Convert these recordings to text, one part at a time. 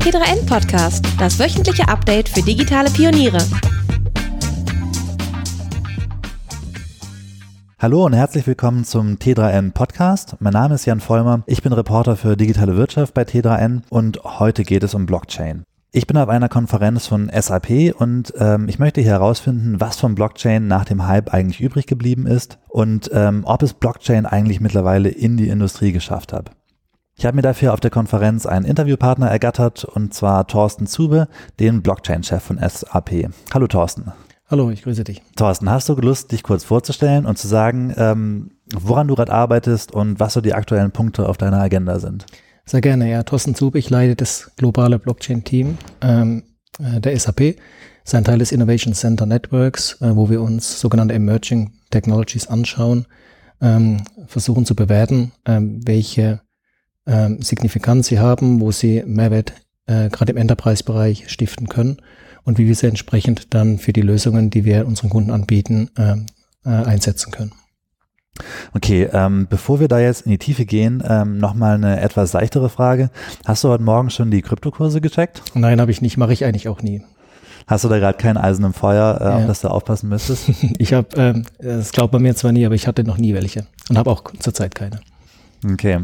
T3N Podcast, das wöchentliche Update für digitale Pioniere. Hallo und herzlich willkommen zum T3N Podcast. Mein Name ist Jan Vollmer. Ich bin Reporter für digitale Wirtschaft bei T3N und heute geht es um Blockchain. Ich bin auf einer Konferenz von SAP und ähm, ich möchte hier herausfinden, was von Blockchain nach dem Hype eigentlich übrig geblieben ist und ähm, ob es Blockchain eigentlich mittlerweile in die Industrie geschafft hat. Ich habe mir dafür auf der Konferenz einen Interviewpartner ergattert und zwar Thorsten Zube, den Blockchain-Chef von SAP. Hallo Thorsten. Hallo, ich grüße dich. Thorsten, hast du Lust, dich kurz vorzustellen und zu sagen, ähm, woran du gerade arbeitest und was so die aktuellen Punkte auf deiner Agenda sind? Sehr gerne, ja. Thorsten Zube, ich leite das globale Blockchain-Team ähm, äh, der SAP. Sein Teil des Innovation Center Networks, äh, wo wir uns sogenannte Emerging Technologies anschauen, ähm, versuchen zu bewerten, ähm, welche ähm, Signifikanz sie haben, wo sie Mehrwert äh, gerade im Enterprise-Bereich stiften können und wie wir sie entsprechend dann für die Lösungen, die wir unseren Kunden anbieten, äh, äh, einsetzen können. Okay, ähm, bevor wir da jetzt in die Tiefe gehen, ähm, nochmal eine etwas seichtere Frage. Hast du heute Morgen schon die Kryptokurse gecheckt? Nein, habe ich nicht, mache ich eigentlich auch nie. Hast du da gerade kein Eisen im Feuer, äh, ja. auf das du aufpassen müsstest? ich habe, ähm, das glaubt man mir zwar nie, aber ich hatte noch nie welche und habe auch zurzeit keine. Okay.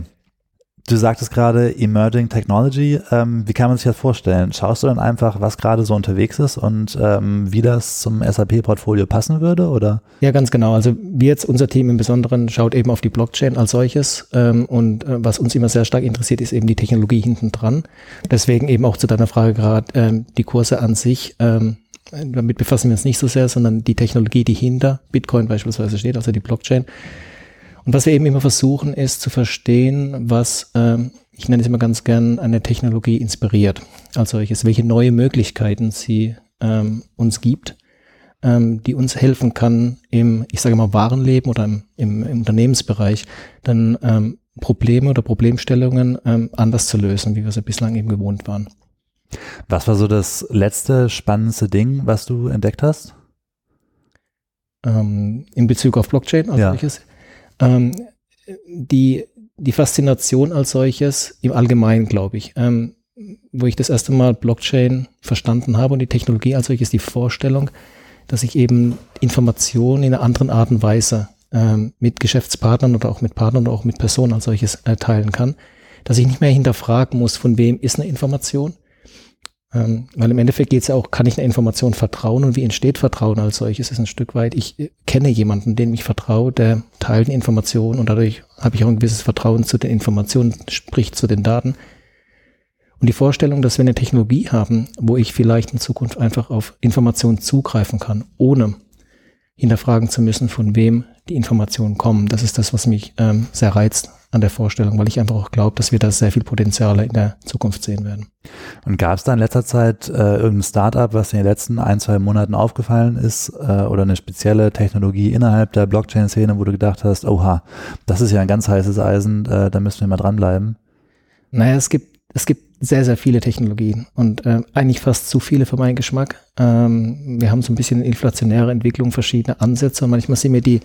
Du sagtest gerade Emerging Technology. Ähm, wie kann man sich das vorstellen? Schaust du dann einfach, was gerade so unterwegs ist und ähm, wie das zum SAP-Portfolio passen würde, oder? Ja, ganz genau. Also wir jetzt, unser Team im Besonderen, schaut eben auf die Blockchain als solches. Ähm, und äh, was uns immer sehr stark interessiert, ist eben die Technologie hinten dran. Deswegen eben auch zu deiner Frage gerade, ähm, die Kurse an sich, ähm, damit befassen wir uns nicht so sehr, sondern die Technologie, die hinter Bitcoin beispielsweise steht, also die Blockchain und was wir eben immer versuchen, ist zu verstehen, was, ähm, ich nenne es immer ganz gern, eine Technologie inspiriert. Als solches, welche neue Möglichkeiten sie ähm, uns gibt, ähm, die uns helfen kann, im, ich sage mal, Warenleben oder im, im, im Unternehmensbereich, dann ähm, Probleme oder Problemstellungen ähm, anders zu lösen, wie wir sie bislang eben gewohnt waren. Was war so das letzte spannendste Ding, was du entdeckt hast? Ähm, in Bezug auf Blockchain als ja. solches? Ähm, die, die Faszination als solches im Allgemeinen, glaube ich, ähm, wo ich das erste Mal Blockchain verstanden habe und die Technologie als solches, die Vorstellung, dass ich eben Informationen in einer anderen Art und Weise ähm, mit Geschäftspartnern oder auch mit Partnern oder auch mit Personen als solches äh, teilen kann, dass ich nicht mehr hinterfragen muss, von wem ist eine Information, ähm, weil im Endeffekt geht es ja auch, kann ich einer Information vertrauen und wie entsteht Vertrauen als solches? Ist ein Stück weit, ich äh, kenne jemanden, dem ich vertraue, der teilt die Information und dadurch habe ich auch ein gewisses Vertrauen zu den Informationen, sprich zu den Daten. Und die Vorstellung, dass wir eine Technologie haben, wo ich vielleicht in Zukunft einfach auf Informationen zugreifen kann, ohne hinterfragen zu müssen, von wem die Informationen kommen. Das ist das, was mich ähm, sehr reizt an der Vorstellung, weil ich einfach auch glaube, dass wir da sehr viel Potenziale in der Zukunft sehen werden. Und gab es da in letzter Zeit äh, irgendein Startup, was in den letzten ein, zwei Monaten aufgefallen ist äh, oder eine spezielle Technologie innerhalb der Blockchain-Szene, wo du gedacht hast, oha, das ist ja ein ganz heißes Eisen, äh, da müssen wir mal dranbleiben? Naja, es gibt, es gibt sehr, sehr viele Technologien und äh, eigentlich fast zu viele für meinen Geschmack. Ähm, wir haben so ein bisschen inflationäre Entwicklung, verschiedene Ansätze und manchmal sehen wir die,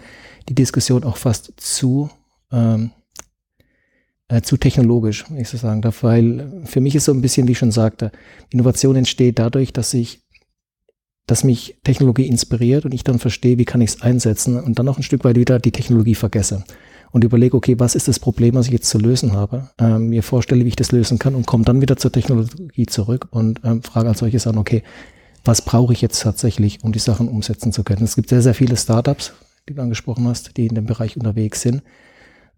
die Diskussion auch fast zu ähm, äh, zu technologisch, wenn ich so sagen darf, weil für mich ist so ein bisschen, wie ich schon sagte, Innovation entsteht dadurch, dass ich, dass mich Technologie inspiriert und ich dann verstehe, wie kann ich es einsetzen und dann noch ein Stück weit wieder die Technologie vergesse und überlege, okay, was ist das Problem, was ich jetzt zu lösen habe, ähm, mir vorstelle, wie ich das lösen kann und komme dann wieder zur Technologie zurück und ähm, frage als solches an, okay, was brauche ich jetzt tatsächlich, um die Sachen umsetzen zu können. Es gibt sehr, sehr viele Startups, die du angesprochen hast, die in dem Bereich unterwegs sind.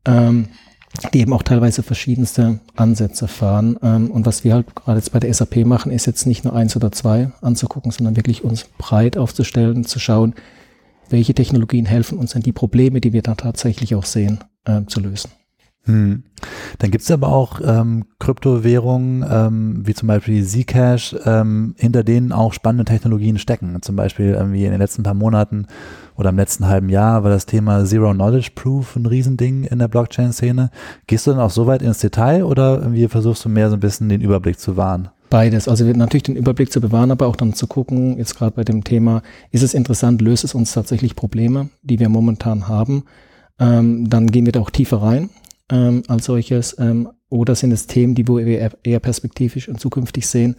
Ähm, die eben auch teilweise verschiedenste Ansätze fahren. Ähm, und was wir halt gerade jetzt bei der SAP machen, ist jetzt nicht nur eins oder zwei anzugucken, sondern wirklich uns breit aufzustellen, zu schauen, welche Technologien helfen uns denn die Probleme, die wir da tatsächlich auch sehen, äh, zu lösen. Hm. Dann gibt es aber auch ähm, Kryptowährungen, ähm, wie zum Beispiel Zcash, ähm, hinter denen auch spannende Technologien stecken. Zum Beispiel irgendwie in den letzten paar Monaten oder im letzten halben Jahr war das Thema Zero Knowledge Proof ein Riesending in der Blockchain-Szene. Gehst du dann auch so weit ins Detail oder irgendwie versuchst du mehr so ein bisschen den Überblick zu wahren? Beides. Also natürlich den Überblick zu bewahren, aber auch dann zu gucken, jetzt gerade bei dem Thema, ist es interessant, löst es uns tatsächlich Probleme, die wir momentan haben? Ähm, dann gehen wir da auch tiefer rein ähm, als solches. Ähm, oder sind es Themen, die wir eher perspektivisch und zukünftig sehen?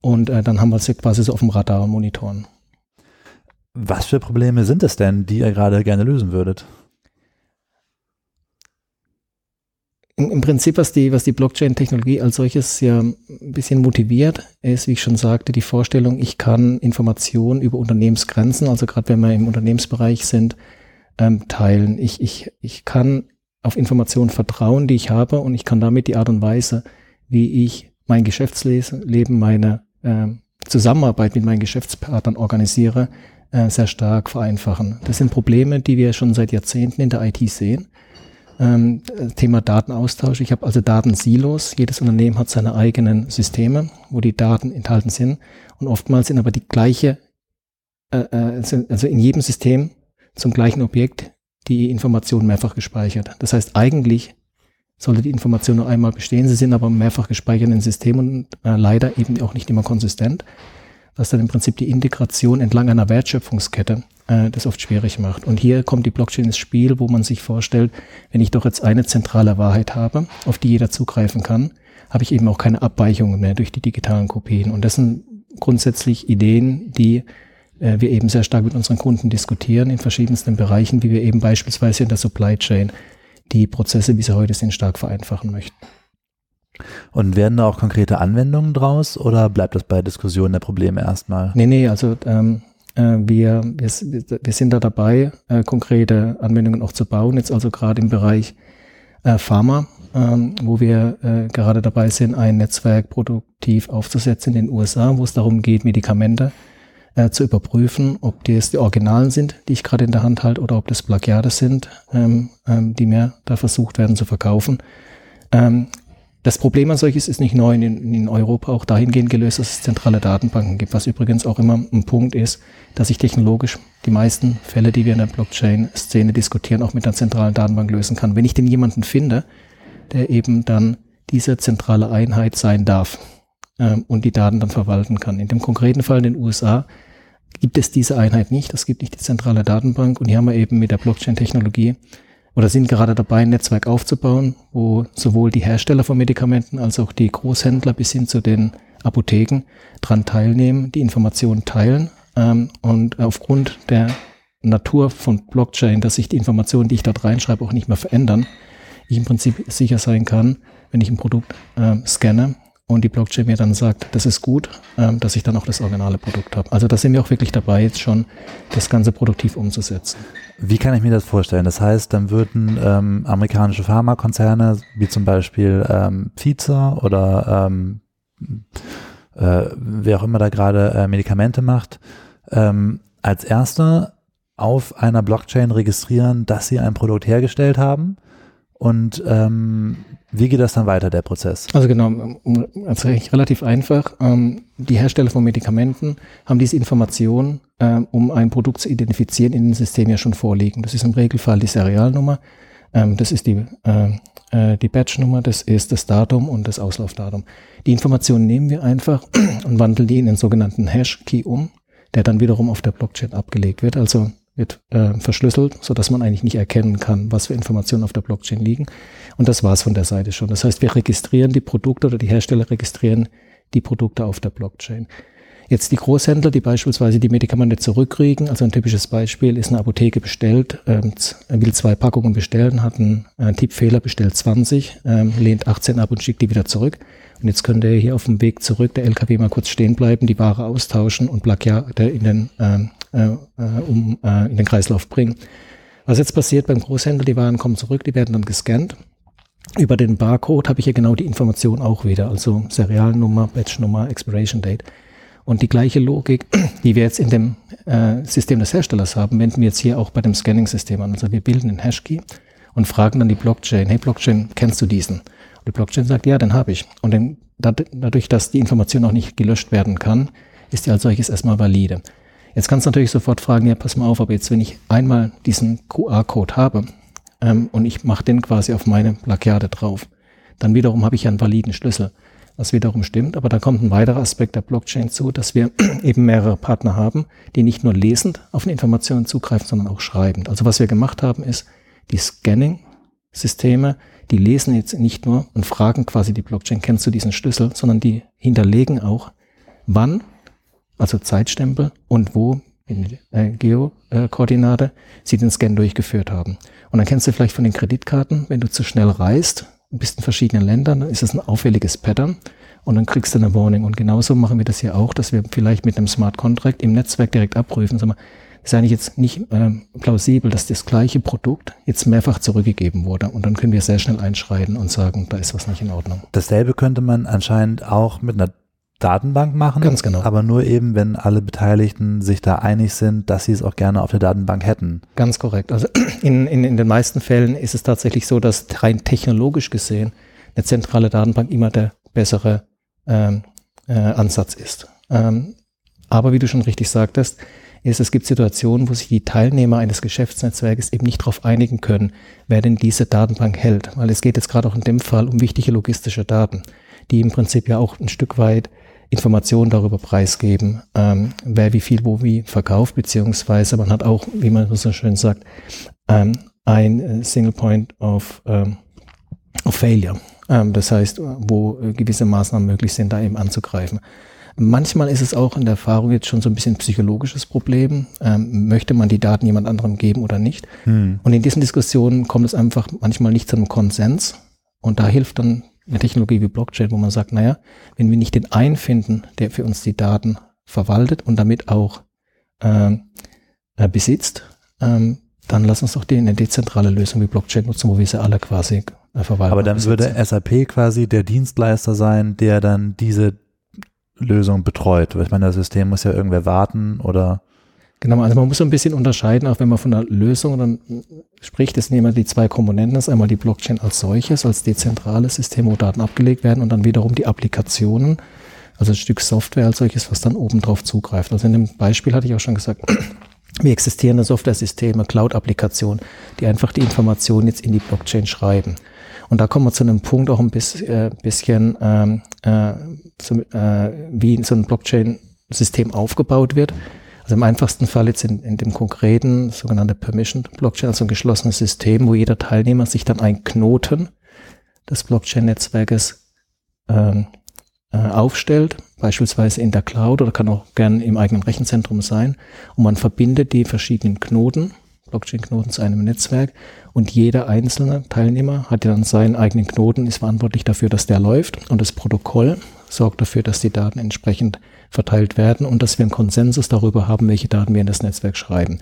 Und äh, dann haben wir es quasi so auf dem Radar und monitoren. Was für Probleme sind es denn, die ihr gerade gerne lösen würdet? Im Prinzip, was die, was die Blockchain-Technologie als solches ja ein bisschen motiviert, ist, wie ich schon sagte, die Vorstellung, ich kann Informationen über Unternehmensgrenzen, also gerade wenn wir im Unternehmensbereich sind, ähm, teilen. Ich, ich, ich kann auf Informationen vertrauen, die ich habe und ich kann damit die Art und Weise, wie ich mein Geschäftsleben, meine äh, Zusammenarbeit mit meinen Geschäftspartnern organisiere, äh, sehr stark vereinfachen. Das sind Probleme, die wir schon seit Jahrzehnten in der IT sehen. Ähm, Thema Datenaustausch. Ich habe also Datensilos. Jedes Unternehmen hat seine eigenen Systeme, wo die Daten enthalten sind. Und oftmals sind aber die gleiche, äh, äh also in jedem System zum gleichen Objekt die Informationen mehrfach gespeichert. Das heißt, eigentlich sollte die Information nur einmal bestehen. Sie sind aber mehrfach gespeichert in Systemen und äh, leider eben auch nicht immer konsistent, was dann im Prinzip die Integration entlang einer Wertschöpfungskette äh, das oft schwierig macht. Und hier kommt die Blockchain ins Spiel, wo man sich vorstellt, wenn ich doch jetzt eine zentrale Wahrheit habe, auf die jeder zugreifen kann, habe ich eben auch keine Abweichungen mehr durch die digitalen Kopien. Und das sind grundsätzlich Ideen, die äh, wir eben sehr stark mit unseren Kunden diskutieren in verschiedensten Bereichen, wie wir eben beispielsweise in der Supply Chain die Prozesse, wie sie heute sind, stark vereinfachen möchten. Und werden da auch konkrete Anwendungen draus oder bleibt das bei Diskussionen der Probleme erstmal? Nee, nee, also ähm, äh, wir, wir, wir sind da dabei, äh, konkrete Anwendungen auch zu bauen, jetzt also gerade im Bereich äh, Pharma, ähm, wo wir äh, gerade dabei sind, ein Netzwerk produktiv aufzusetzen in den USA, wo es darum geht, Medikamente äh, zu überprüfen, ob das die Originalen sind, die ich gerade in der Hand halte, oder ob das Plagiate sind, ähm, ähm, die mir da versucht werden zu verkaufen. Ähm, das Problem als solches ist nicht neu in, in, Europa auch dahingehend gelöst, dass es zentrale Datenbanken gibt, was übrigens auch immer ein Punkt ist, dass ich technologisch die meisten Fälle, die wir in der Blockchain-Szene diskutieren, auch mit einer zentralen Datenbank lösen kann. Wenn ich denn jemanden finde, der eben dann diese zentrale Einheit sein darf ähm, und die Daten dann verwalten kann. In dem konkreten Fall in den USA gibt es diese Einheit nicht. Es gibt nicht die zentrale Datenbank. Und hier haben wir eben mit der Blockchain-Technologie oder sind gerade dabei, ein Netzwerk aufzubauen, wo sowohl die Hersteller von Medikamenten als auch die Großhändler bis hin zu den Apotheken dran teilnehmen, die Informationen teilen. Ähm, und aufgrund der Natur von Blockchain, dass sich die Informationen, die ich dort reinschreibe, auch nicht mehr verändern, ich im Prinzip sicher sein kann, wenn ich ein Produkt äh, scanne, und die Blockchain mir dann sagt, das ist gut, ähm, dass ich dann auch das originale Produkt habe. Also da sind wir auch wirklich dabei, jetzt schon das Ganze produktiv umzusetzen. Wie kann ich mir das vorstellen? Das heißt, dann würden ähm, amerikanische Pharmakonzerne, wie zum Beispiel ähm, Pfizer oder ähm, äh, wer auch immer da gerade äh, Medikamente macht, ähm, als erster auf einer Blockchain registrieren, dass sie ein Produkt hergestellt haben und ähm, wie geht das dann weiter, der Prozess? Also genau, also relativ einfach. Ähm, die Hersteller von Medikamenten haben diese Information, ähm, um ein Produkt zu identifizieren, in den System ja schon vorliegen. Das ist im Regelfall die Serialnummer, ähm, das ist die, äh, die Batchnummer, das ist das Datum und das Auslaufdatum. Die Informationen nehmen wir einfach und wandeln die in den sogenannten Hash-Key um, der dann wiederum auf der Blockchain abgelegt wird. Also wird äh, verschlüsselt, so dass man eigentlich nicht erkennen kann, was für Informationen auf der Blockchain liegen. Und das war's von der Seite schon. Das heißt, wir registrieren die Produkte oder die Hersteller registrieren die Produkte auf der Blockchain. Jetzt die Großhändler, die beispielsweise die Medikamente zurückkriegen, also ein typisches Beispiel ist eine Apotheke bestellt, ähm, will zwei Packungen bestellen, hat einen äh, Tippfehler, bestellt 20, ähm, lehnt 18 ab und schickt die wieder zurück. Und jetzt könnte hier auf dem Weg zurück der LKW mal kurz stehen bleiben, die Ware austauschen und Plagiate in den ähm, äh, äh, um, äh, in den Kreislauf bringen. Was jetzt passiert beim Großhändler, die Waren kommen zurück, die werden dann gescannt. Über den Barcode habe ich ja genau die Information auch wieder, also Serialnummer, Batchnummer, Expiration Date. Und die gleiche Logik, die wir jetzt in dem äh, System des Herstellers haben, wenden wir jetzt hier auch bei dem Scanning-System an. Also wir bilden einen Hashkey und fragen dann die Blockchain, hey Blockchain, kennst du diesen? Und die Blockchain sagt, ja, den habe ich. Und den, dadurch, dass die Information auch nicht gelöscht werden kann, ist die als solches erstmal valide. Jetzt kannst du natürlich sofort fragen, ja, pass mal auf, aber jetzt, wenn ich einmal diesen QR-Code habe ähm, und ich mache den quasi auf meine Plagiate drauf, dann wiederum habe ich einen validen Schlüssel, was wiederum stimmt. Aber da kommt ein weiterer Aspekt der Blockchain zu, dass wir eben mehrere Partner haben, die nicht nur lesend auf eine Information zugreifen, sondern auch schreibend. Also was wir gemacht haben, ist die Scanning Systeme, die lesen jetzt nicht nur und fragen quasi die Blockchain, kennst du diesen Schlüssel, sondern die hinterlegen auch, wann, also Zeitstempel und wo in äh, Geokoordinate sie den Scan durchgeführt haben. Und dann kennst du vielleicht von den Kreditkarten, wenn du zu schnell reist, bist in verschiedenen Ländern, dann ist es ein auffälliges Pattern und dann kriegst du eine Warning. Und genauso machen wir das hier auch, dass wir vielleicht mit einem Smart Contract im Netzwerk direkt abprüfen. Sag mal, ist eigentlich jetzt nicht äh, plausibel, dass das gleiche Produkt jetzt mehrfach zurückgegeben wurde. Und dann können wir sehr schnell einschreiten und sagen, da ist was nicht in Ordnung. Dasselbe könnte man anscheinend auch mit einer Datenbank machen. Ganz genau. Aber nur eben, wenn alle Beteiligten sich da einig sind, dass sie es auch gerne auf der Datenbank hätten. Ganz korrekt. Also in, in, in den meisten Fällen ist es tatsächlich so, dass rein technologisch gesehen eine zentrale Datenbank immer der bessere ähm, äh, Ansatz ist. Ähm, aber wie du schon richtig sagtest, ist, es gibt Situationen, wo sich die Teilnehmer eines Geschäftsnetzwerkes eben nicht darauf einigen können, wer denn diese Datenbank hält. Weil es geht jetzt gerade auch in dem Fall um wichtige logistische Daten, die im Prinzip ja auch ein Stück weit Informationen darüber preisgeben, ähm, wer wie viel wo wie verkauft, beziehungsweise man hat auch, wie man so schön sagt, ähm, ein äh, Single Point of, ähm, of Failure. Ähm, das heißt, wo äh, gewisse Maßnahmen möglich sind, da eben anzugreifen. Manchmal ist es auch in der Erfahrung jetzt schon so ein bisschen psychologisches Problem. Ähm, möchte man die Daten jemand anderem geben oder nicht? Hm. Und in diesen Diskussionen kommt es einfach manchmal nicht zu einem Konsens. Und da hilft dann eine Technologie wie Blockchain, wo man sagt, naja, wenn wir nicht den einen finden, der für uns die Daten verwaltet und damit auch ähm, äh, besitzt, ähm, dann lass uns doch die, eine dezentrale Lösung wie Blockchain nutzen, wo wir sie alle quasi äh, verwalten. Aber dann würde SAP quasi der Dienstleister sein, der dann diese Lösung betreut. Ich meine, das System muss ja irgendwer warten oder Genau, also man muss so ein bisschen unterscheiden, auch wenn man von einer Lösung dann spricht, das sind immer die zwei Komponenten, das ist einmal die Blockchain als solches, als dezentrales System, wo Daten abgelegt werden und dann wiederum die Applikationen, also ein Stück Software als solches, was dann oben drauf zugreift. Also in dem Beispiel hatte ich auch schon gesagt, wie existierende Software-Systeme, Cloud-Applikationen, die einfach die Informationen jetzt in die Blockchain schreiben. Und da kommen wir zu einem Punkt auch ein bisschen, äh, bisschen ähm, äh, äh, wie so ein Blockchain-System aufgebaut wird. Also im einfachsten Fall jetzt in, in dem konkreten sogenannte Permission Blockchain, also ein geschlossenes System, wo jeder Teilnehmer sich dann einen Knoten des Blockchain-Netzwerkes ähm, äh, aufstellt, beispielsweise in der Cloud oder kann auch gern im eigenen Rechenzentrum sein. Und man verbindet die verschiedenen Knoten, Blockchain-Knoten zu einem Netzwerk und jeder einzelne Teilnehmer hat ja dann seinen eigenen Knoten, ist verantwortlich dafür, dass der läuft und das Protokoll sorgt dafür, dass die Daten entsprechend verteilt werden und dass wir einen Konsensus darüber haben, welche Daten wir in das Netzwerk schreiben.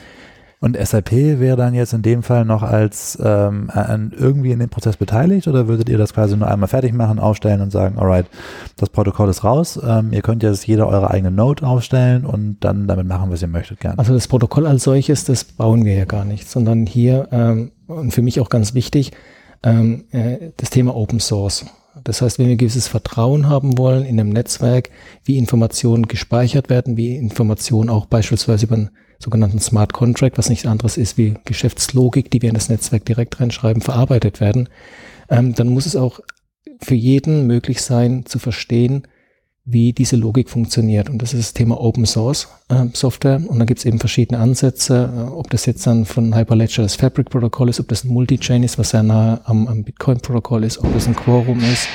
Und SAP wäre dann jetzt in dem Fall noch als ähm, an, irgendwie in dem Prozess beteiligt oder würdet ihr das quasi nur einmal fertig machen, aufstellen und sagen, alright, das Protokoll ist raus, ähm, ihr könnt jetzt jeder eure eigene Node aufstellen und dann damit machen, was ihr möchtet gerne. Also das Protokoll als solches, das bauen wir ja gar nicht, sondern hier, ähm, und für mich auch ganz wichtig, ähm, äh, das Thema Open Source. Das heißt, wenn wir gewisses Vertrauen haben wollen in einem Netzwerk, wie Informationen gespeichert werden, wie Informationen auch beispielsweise über einen sogenannten Smart Contract, was nichts anderes ist wie Geschäftslogik, die wir in das Netzwerk direkt reinschreiben, verarbeitet werden, ähm, dann muss es auch für jeden möglich sein zu verstehen, wie diese Logik funktioniert. Und das ist das Thema Open Source äh, Software. Und da gibt es eben verschiedene Ansätze, äh, ob das jetzt dann von Hyperledger das Fabric Protokoll ist, ob das ein Multi-Chain ist, was sehr nahe am, am Bitcoin-Protokoll ist, ob das ein Quorum ist,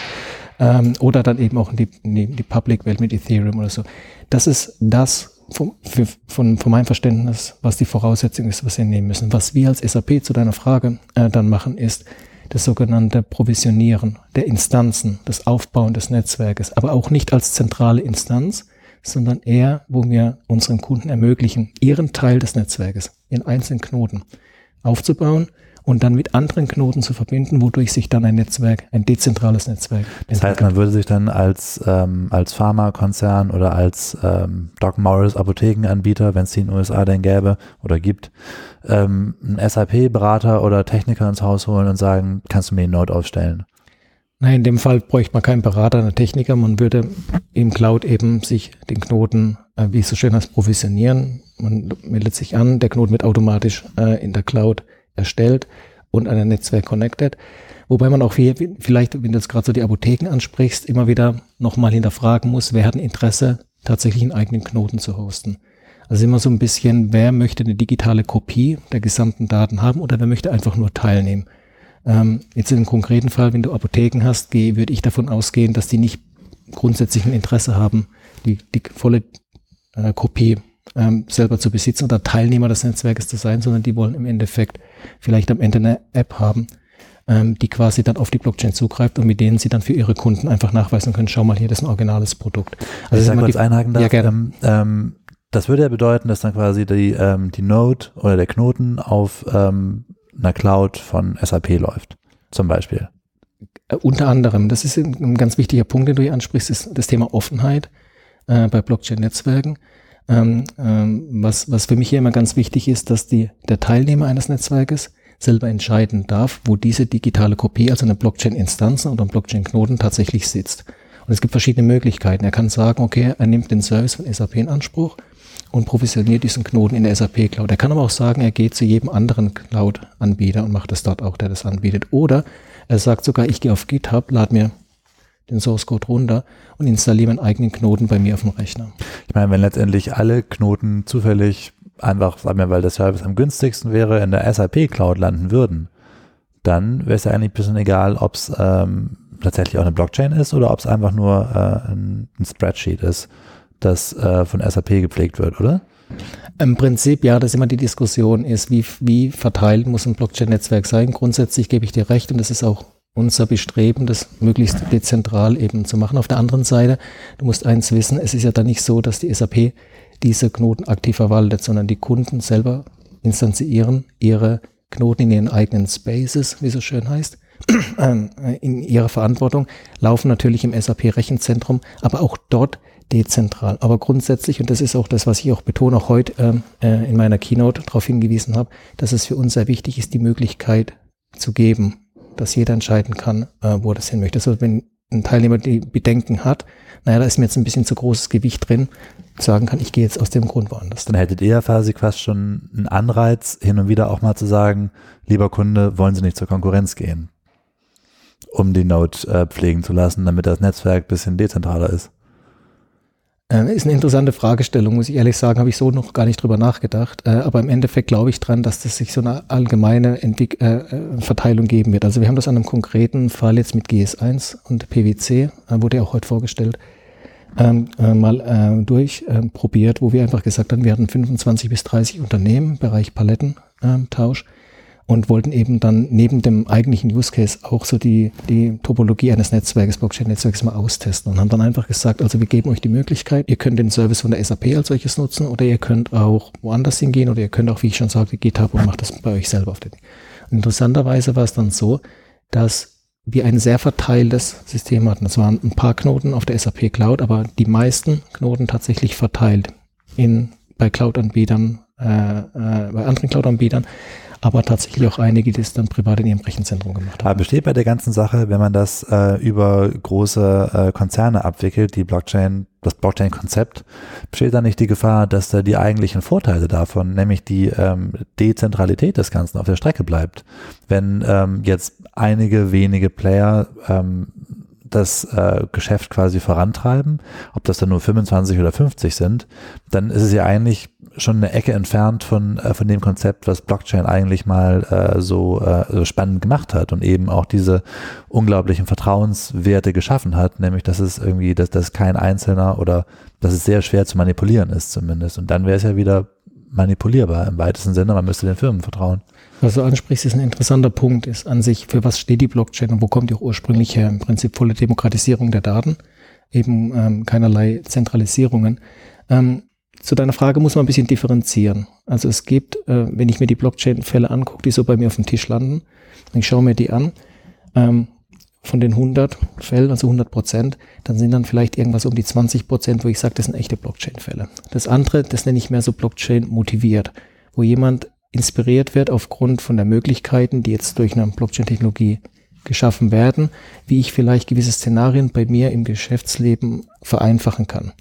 ähm, oder dann eben auch in die, in die Public-Welt mit Ethereum oder so. Das ist das von, für, von, von meinem Verständnis, was die Voraussetzung ist, was wir nehmen müssen. Was wir als SAP zu deiner Frage äh, dann machen, ist, das sogenannte Provisionieren der Instanzen, das Aufbauen des Netzwerkes, aber auch nicht als zentrale Instanz, sondern eher, wo wir unseren Kunden ermöglichen, ihren Teil des Netzwerkes in einzelnen Knoten aufzubauen und dann mit anderen Knoten zu verbinden, wodurch sich dann ein Netzwerk, ein dezentrales Netzwerk Das heißt, man würde sich dann als, ähm, als Pharmakonzern oder als ähm, Doc Morris Apothekenanbieter, wenn es die in den USA denn gäbe oder gibt, ähm, einen SAP-Berater oder Techniker ins Haus holen und sagen, kannst du mir die Node aufstellen? Nein, in dem Fall bräuchte man keinen Berater, einen Techniker. Man würde im Cloud eben sich den Knoten, äh, wie es so schön heißt, provisionieren. Man meldet sich an, der Knoten wird automatisch äh, in der Cloud erstellt und an ein Netzwerk connected. Wobei man auch hier, vielleicht, wenn du jetzt gerade so die Apotheken ansprichst, immer wieder nochmal hinterfragen muss, wer hat ein Interesse, tatsächlich einen eigenen Knoten zu hosten. Also immer so ein bisschen, wer möchte eine digitale Kopie der gesamten Daten haben oder wer möchte einfach nur teilnehmen. Ähm, jetzt dem konkreten Fall, wenn du Apotheken hast, würde ich davon ausgehen, dass die nicht grundsätzlich ein Interesse haben, die, die volle äh, Kopie ähm, selber zu besitzen oder Teilnehmer des Netzwerkes zu sein, sondern die wollen im Endeffekt vielleicht am Ende eine App haben, ähm, die quasi dann auf die Blockchain zugreift und mit denen sie dann für ihre Kunden einfach nachweisen können, schau mal hier, das ist ein originales Produkt. Also ich sag kurz einhaken darf, ja, gerne. Ähm, ähm, das würde ja bedeuten, dass dann quasi die, ähm, die Node oder der Knoten auf ähm, einer Cloud von SAP läuft, zum Beispiel. Äh, unter anderem, das ist ein, ganz wichtiger Punkt, den du hier ansprichst, ist das Thema Offenheit äh, bei Blockchain-Netzwerken. Ähm, ähm, was, was für mich hier immer ganz wichtig ist, dass die, der Teilnehmer eines Netzwerkes selber entscheiden darf, wo diese digitale Kopie, also eine Blockchain-Instanz oder ein Blockchain-Knoten tatsächlich sitzt. Und es gibt verschiedene Möglichkeiten. Er kann sagen, okay, er nimmt den Service von SAP in Anspruch und provisioniert diesen Knoten in der SAP Cloud. Er kann aber auch sagen, er geht zu jedem anderen Cloud-Anbieter und macht das dort auch, der das anbietet. Oder er sagt sogar, ich gehe auf GitHub, lade mir den Source Code runter und installiere meinen eigenen Knoten bei mir auf dem Rechner. Ich meine, wenn letztendlich alle Knoten zufällig einfach, sagen wir, weil der Service am günstigsten wäre, in der SAP Cloud landen würden, dann wäre es ja eigentlich ein bisschen egal, ob es ähm, tatsächlich auch eine Blockchain ist oder ob es einfach nur äh, ein, ein, Spreadsheet ist, das äh, von SAP gepflegt wird, oder? Im Prinzip, ja, das ist immer die Diskussion ist, wie, wie verteilt muss ein Blockchain-Netzwerk sein. Grundsätzlich gebe ich dir recht und das ist auch unser Bestreben, das möglichst dezentral eben zu machen. Auf der anderen Seite, du musst eins wissen, es ist ja dann nicht so, dass die SAP diese Knoten aktiv verwaltet, sondern die Kunden selber instanzieren ihre Knoten in ihren eigenen Spaces, wie so schön heißt, in ihrer Verantwortung, laufen natürlich im SAP-Rechenzentrum, aber auch dort dezentral. Aber grundsätzlich, und das ist auch das, was ich auch betone, auch heute ähm, äh, in meiner Keynote darauf hingewiesen habe, dass es für uns sehr wichtig ist, die Möglichkeit zu geben, dass jeder entscheiden kann, äh, wo er das hin möchte. Also wenn ein Teilnehmer die Bedenken hat, naja, da ist mir jetzt ein bisschen zu großes Gewicht drin, sagen kann, ich gehe jetzt aus dem Grund woanders. Dann hättet ihr quasi fast schon einen Anreiz, hin und wieder auch mal zu sagen, lieber Kunde, wollen Sie nicht zur Konkurrenz gehen, um die Node äh, pflegen zu lassen, damit das Netzwerk ein bisschen dezentraler ist. Äh, ist eine interessante Fragestellung, muss ich ehrlich sagen, habe ich so noch gar nicht drüber nachgedacht. Äh, aber im Endeffekt glaube ich dran, dass das sich so eine allgemeine Entwick äh, äh Verteilung geben wird. Also wir haben das an einem konkreten Fall jetzt mit GS1 und PwC, äh, wurde ja auch heute vorgestellt, ähm, äh, mal durchprobiert, wo wir einfach gesagt haben, wir hatten 25 bis 30 Unternehmen im Bereich Palettentausch. Ähm, und wollten eben dann neben dem eigentlichen Use Case auch so die, die Topologie eines Netzwerkes, Blockchain-Netzwerks mal austesten und haben dann einfach gesagt, also wir geben euch die Möglichkeit, ihr könnt den Service von der SAP als solches nutzen oder ihr könnt auch woanders hingehen oder ihr könnt auch, wie ich schon sagte, GitHub und macht das bei euch selber auf den. Und interessanterweise war es dann so, dass wir ein sehr verteiltes System hatten. Es waren ein paar Knoten auf der SAP Cloud, aber die meisten Knoten tatsächlich verteilt in bei Cloud-Anbietern, äh, äh, bei anderen Cloud-Anbietern aber tatsächlich auch einige, die es dann privat in ihrem Rechenzentrum gemacht haben. Aber besteht bei der ganzen Sache, wenn man das äh, über große äh, Konzerne abwickelt, die Blockchain, das Blockchain-Konzept, besteht da nicht die Gefahr, dass da die eigentlichen Vorteile davon, nämlich die ähm, Dezentralität des Ganzen auf der Strecke bleibt? Wenn ähm, jetzt einige wenige Player ähm, das äh, Geschäft quasi vorantreiben, ob das dann nur 25 oder 50 sind, dann ist es ja eigentlich schon eine Ecke entfernt von, äh, von dem Konzept, was Blockchain eigentlich mal äh, so, äh, so spannend gemacht hat und eben auch diese unglaublichen Vertrauenswerte geschaffen hat, nämlich dass es irgendwie, dass das kein Einzelner oder dass es sehr schwer zu manipulieren ist zumindest. Und dann wäre es ja wieder manipulierbar im weitesten Sinne, man müsste den Firmen vertrauen. Was du ansprichst, ist ein interessanter Punkt, ist an sich, für was steht die Blockchain und wo kommt die auch ursprünglich her? Im Prinzip volle Demokratisierung der Daten, eben ähm, keinerlei Zentralisierungen. Ähm, zu deiner Frage muss man ein bisschen differenzieren. Also es gibt, äh, wenn ich mir die Blockchain-Fälle angucke, die so bei mir auf dem Tisch landen, ich schaue mir die an, ähm, von den 100 Fällen, also 100 Prozent, dann sind dann vielleicht irgendwas um die 20 Prozent, wo ich sage, das sind echte Blockchain-Fälle. Das andere, das nenne ich mehr so Blockchain motiviert, wo jemand inspiriert wird aufgrund von der Möglichkeiten, die jetzt durch eine Blockchain-Technologie geschaffen werden, wie ich vielleicht gewisse Szenarien bei mir im Geschäftsleben vereinfachen kann.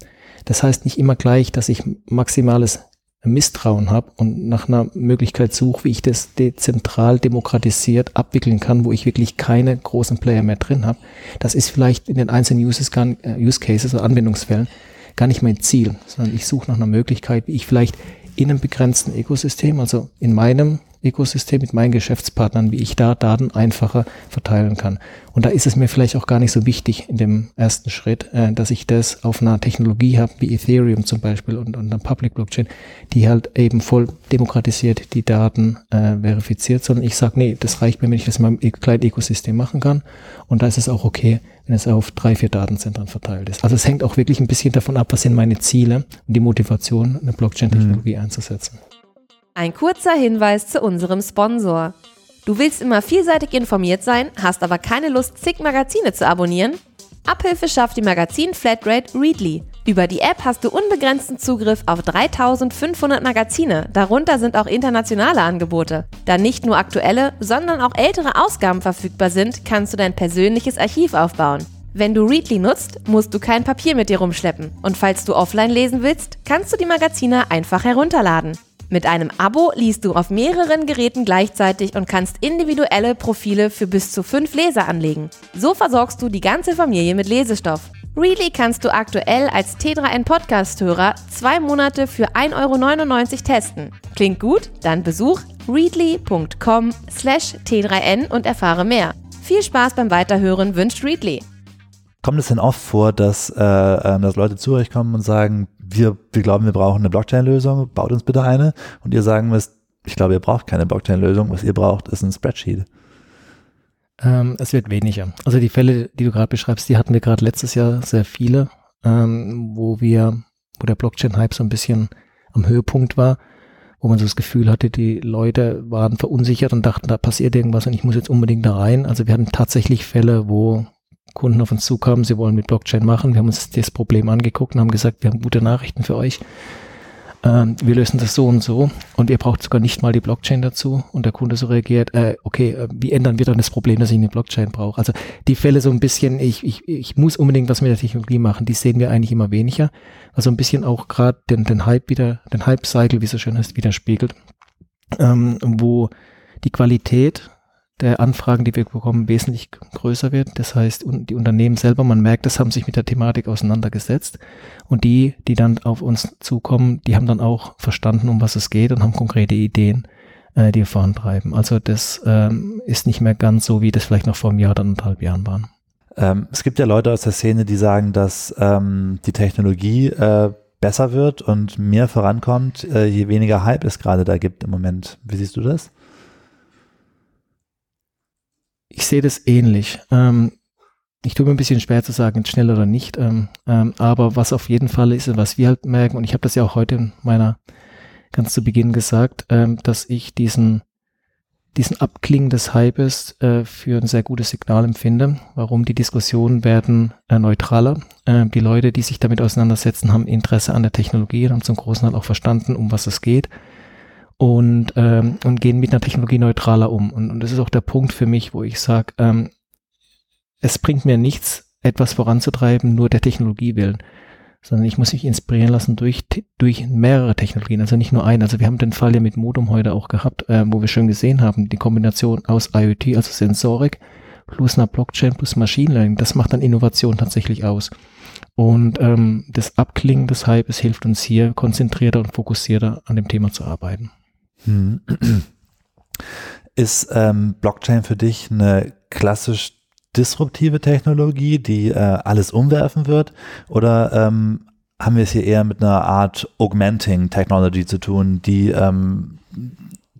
Das heißt nicht immer gleich, dass ich maximales Misstrauen habe und nach einer Möglichkeit suche, wie ich das dezentral demokratisiert abwickeln kann, wo ich wirklich keine großen Player mehr drin habe. Das ist vielleicht in den einzelnen Uses, äh, Use Cases oder Anwendungsfällen gar nicht mein Ziel, sondern ich suche nach einer Möglichkeit, wie ich vielleicht in einem begrenzten Ökosystem, also in meinem Ökosystem mit meinen Geschäftspartnern, wie ich da Daten einfacher verteilen kann. Und da ist es mir vielleicht auch gar nicht so wichtig in dem ersten Schritt, äh, dass ich das auf einer Technologie habe, wie Ethereum zum Beispiel und, und einer Public Blockchain, die halt eben voll demokratisiert die Daten äh, verifiziert, sondern ich sage, nee, das reicht mir, wenn ich das in meinem e-, kleinen Ökosystem machen kann. Und da ist es auch okay, wenn es auf drei, vier Datenzentren verteilt ist. Also es hängt auch wirklich ein bisschen davon ab, was sind meine Ziele und die Motivation, eine Blockchain-Technologie mhm. einzusetzen. Ein kurzer Hinweis zu unserem Sponsor. Du willst immer vielseitig informiert sein, hast aber keine Lust, zig Magazine zu abonnieren? Abhilfe schafft die Magazin Flatrate Readly. Über die App hast du unbegrenzten Zugriff auf 3500 Magazine, darunter sind auch internationale Angebote. Da nicht nur aktuelle, sondern auch ältere Ausgaben verfügbar sind, kannst du dein persönliches Archiv aufbauen. Wenn du Readly nutzt, musst du kein Papier mit dir rumschleppen. Und falls du offline lesen willst, kannst du die Magazine einfach herunterladen. Mit einem Abo liest du auf mehreren Geräten gleichzeitig und kannst individuelle Profile für bis zu fünf Leser anlegen. So versorgst du die ganze Familie mit Lesestoff. Readly kannst du aktuell als T3N Podcast-Hörer zwei Monate für 1,99 Euro testen. Klingt gut? Dann besuch readly.com slash T3N und erfahre mehr. Viel Spaß beim Weiterhören wünscht Readly. Kommt es denn oft vor, dass, äh, ähm, dass Leute zu euch kommen und sagen, wir, wir glauben, wir brauchen eine Blockchain-Lösung, baut uns bitte eine. Und ihr sagen müsst, ich glaube, ihr braucht keine Blockchain-Lösung, was ihr braucht, ist ein Spreadsheet. Ähm, es wird weniger. Also die Fälle, die du gerade beschreibst, die hatten wir gerade letztes Jahr sehr viele, ähm, wo wir, wo der Blockchain-Hype so ein bisschen am Höhepunkt war, wo man so das Gefühl hatte, die Leute waren verunsichert und dachten, da passiert irgendwas und ich muss jetzt unbedingt da rein. Also wir hatten tatsächlich Fälle, wo Kunden auf uns zukamen, sie wollen mit Blockchain machen. Wir haben uns das Problem angeguckt und haben gesagt, wir haben gute Nachrichten für euch. Ähm, wir lösen das so und so und ihr braucht sogar nicht mal die Blockchain dazu. Und der Kunde so reagiert, äh, okay, äh, wie ändern wir dann das Problem, dass ich eine Blockchain brauche? Also die Fälle so ein bisschen, ich, ich, ich muss unbedingt was mit der Technologie machen, die sehen wir eigentlich immer weniger. Also ein bisschen auch gerade den, den Hype wieder, den Hype-Cycle, wie es so schön heißt, widerspiegelt, ähm, wo die Qualität der Anfragen, die wir bekommen, wesentlich größer wird. Das heißt, die Unternehmen selber, man merkt, das haben sich mit der Thematik auseinandergesetzt. Und die, die dann auf uns zukommen, die haben dann auch verstanden, um was es geht und haben konkrete Ideen, äh, die wir vorantreiben. Also das ähm, ist nicht mehr ganz so, wie das vielleicht noch vor einem Jahr oder anderthalb Jahren waren. Ähm, es gibt ja Leute aus der Szene, die sagen, dass ähm, die Technologie äh, besser wird und mehr vorankommt, äh, je weniger Hype es gerade da gibt im Moment. Wie siehst du das? Ich sehe das ähnlich. Ähm, ich tue mir ein bisschen schwer zu sagen, schnell oder nicht. Ähm, ähm, aber was auf jeden Fall ist was wir halt merken, und ich habe das ja auch heute in meiner ganz zu Beginn gesagt, ähm, dass ich diesen diesen Abklingen des Hypes äh, für ein sehr gutes Signal empfinde. Warum? Die Diskussionen werden äh, neutraler. Äh, die Leute, die sich damit auseinandersetzen, haben Interesse an der Technologie und haben zum großen Teil auch verstanden, um was es geht und, ähm, und gehen mit einer Technologie neutraler um. Und, und das ist auch der Punkt für mich, wo ich sage, ähm, es bringt mir nichts, etwas voranzutreiben, nur der Technologie willen, sondern ich muss mich inspirieren lassen durch, durch mehrere Technologien, also nicht nur eine. Also wir haben den Fall ja mit Modum heute auch gehabt, äh, wo wir schon gesehen haben, die Kombination aus IoT, also Sensorik, plus einer Blockchain, plus Machine Learning, das macht dann Innovation tatsächlich aus. Und ähm, das Abklingen des Hypes hilft uns hier, konzentrierter und fokussierter an dem Thema zu arbeiten. Hm. Ist ähm, Blockchain für dich eine klassisch disruptive Technologie, die äh, alles umwerfen wird? Oder ähm, haben wir es hier eher mit einer Art Augmenting Technology zu tun, die, ähm,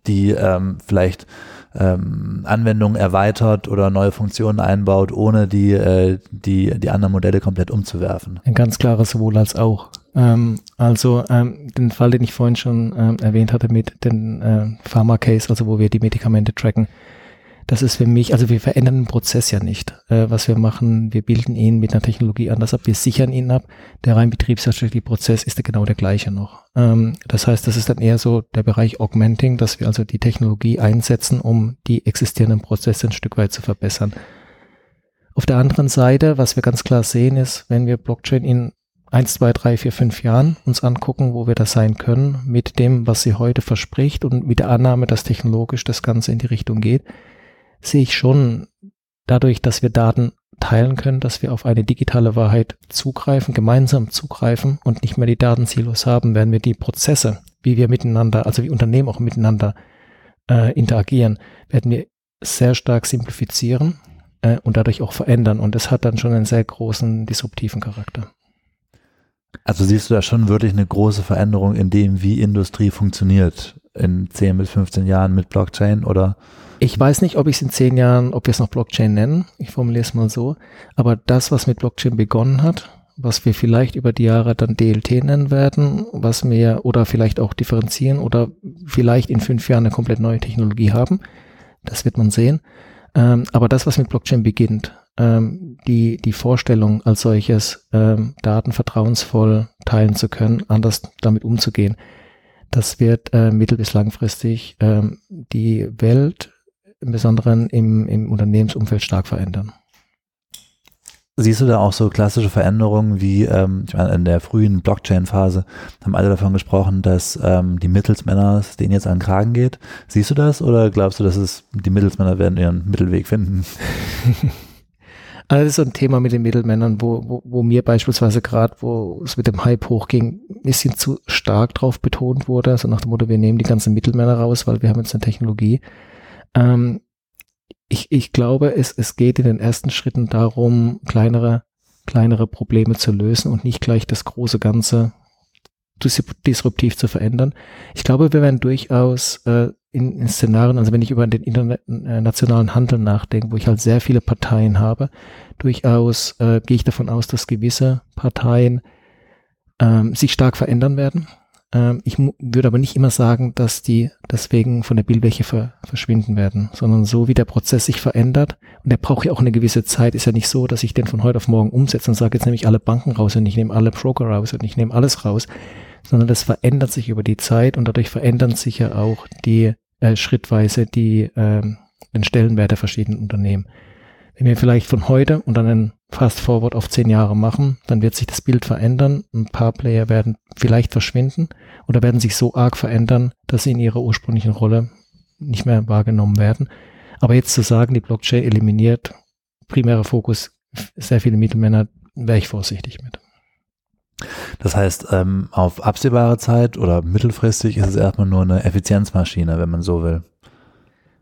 die ähm, vielleicht ähm, Anwendungen erweitert oder neue Funktionen einbaut, ohne die, äh, die, die anderen Modelle komplett umzuwerfen? Ein ganz klares sowohl als auch. Ähm, also ähm, den Fall, den ich vorhin schon ähm, erwähnt hatte mit den äh, Pharma-Case, also wo wir die Medikamente tracken, das ist für mich, also wir verändern den Prozess ja nicht. Äh, was wir machen, wir bilden ihn mit einer Technologie anders ab, wir sichern ihn ab. Der rein betriebswirtschaftliche Prozess ist genau der gleiche noch. Ähm, das heißt, das ist dann eher so der Bereich Augmenting, dass wir also die Technologie einsetzen, um die existierenden Prozesse ein Stück weit zu verbessern. Auf der anderen Seite, was wir ganz klar sehen, ist, wenn wir Blockchain in eins, zwei, drei, vier, fünf Jahren uns angucken, wo wir das sein können, mit dem, was sie heute verspricht und mit der Annahme, dass technologisch das Ganze in die Richtung geht, sehe ich schon dadurch, dass wir Daten teilen können, dass wir auf eine digitale Wahrheit zugreifen, gemeinsam zugreifen und nicht mehr die Datensilos haben, werden wir die Prozesse, wie wir miteinander, also wie Unternehmen auch miteinander äh, interagieren, werden wir sehr stark simplifizieren äh, und dadurch auch verändern. Und das hat dann schon einen sehr großen disruptiven Charakter. Also siehst du da schon wirklich eine große Veränderung in dem, wie Industrie funktioniert in 10 bis 15 Jahren mit Blockchain oder? Ich weiß nicht, ob ich es in 10 Jahren, ob wir es noch Blockchain nennen. Ich formuliere es mal so. Aber das, was mit Blockchain begonnen hat, was wir vielleicht über die Jahre dann DLT nennen werden, was wir oder vielleicht auch differenzieren oder vielleicht in fünf Jahren eine komplett neue Technologie haben, das wird man sehen. Ähm, aber das, was mit Blockchain beginnt, ähm, die, die Vorstellung als solches, ähm, Daten vertrauensvoll teilen zu können, anders damit umzugehen, das wird äh, mittel- bis langfristig ähm, die Welt, im Besonderen im, im Unternehmensumfeld, stark verändern. Siehst du da auch so klassische Veränderungen wie, ähm, ich meine, in der frühen Blockchain-Phase haben alle davon gesprochen, dass ähm, die Mittelsmänner, denen jetzt an den Kragen geht. Siehst du das oder glaubst du, dass es die Mittelsmänner werden ihren Mittelweg finden? Also das ist so ein Thema mit den Mittelmännern, wo, wo, wo mir beispielsweise gerade, wo es mit dem Hype hochging, ein bisschen zu stark drauf betont wurde. Also nach dem Motto, wir nehmen die ganzen Mittelmänner raus, weil wir haben jetzt eine Technologie. Ähm, ich, ich glaube, es, es geht in den ersten Schritten darum, kleinere, kleinere Probleme zu lösen und nicht gleich das große Ganze disruptiv zu verändern. Ich glaube, wir werden durchaus äh, in, in Szenarien, also wenn ich über den internationalen äh, Handel nachdenke, wo ich halt sehr viele Parteien habe, durchaus äh, gehe ich davon aus, dass gewisse Parteien ähm, sich stark verändern werden. Ähm, ich würde aber nicht immer sagen, dass die deswegen von der Bildfläche ver verschwinden werden, sondern so wie der Prozess sich verändert und der braucht ja auch eine gewisse Zeit, ist ja nicht so, dass ich den von heute auf morgen umsetze und sage, jetzt nehme ich alle Banken raus und ich nehme alle Broker raus und ich nehme alles raus, sondern das verändert sich über die Zeit und dadurch verändern sich ja auch die äh, schrittweise die äh, den Stellenwert der verschiedenen Unternehmen. Wenn wir vielleicht von heute und dann einen Fast Forward auf zehn Jahre machen, dann wird sich das Bild verändern. Ein paar Player werden vielleicht verschwinden oder werden sich so arg verändern, dass sie in ihrer ursprünglichen Rolle nicht mehr wahrgenommen werden. Aber jetzt zu sagen, die Blockchain eliminiert primärer Fokus sehr viele Mittelmänner, wäre ich vorsichtig mit. Das heißt, ähm, auf absehbare Zeit oder mittelfristig ist es erstmal nur eine Effizienzmaschine, wenn man so will.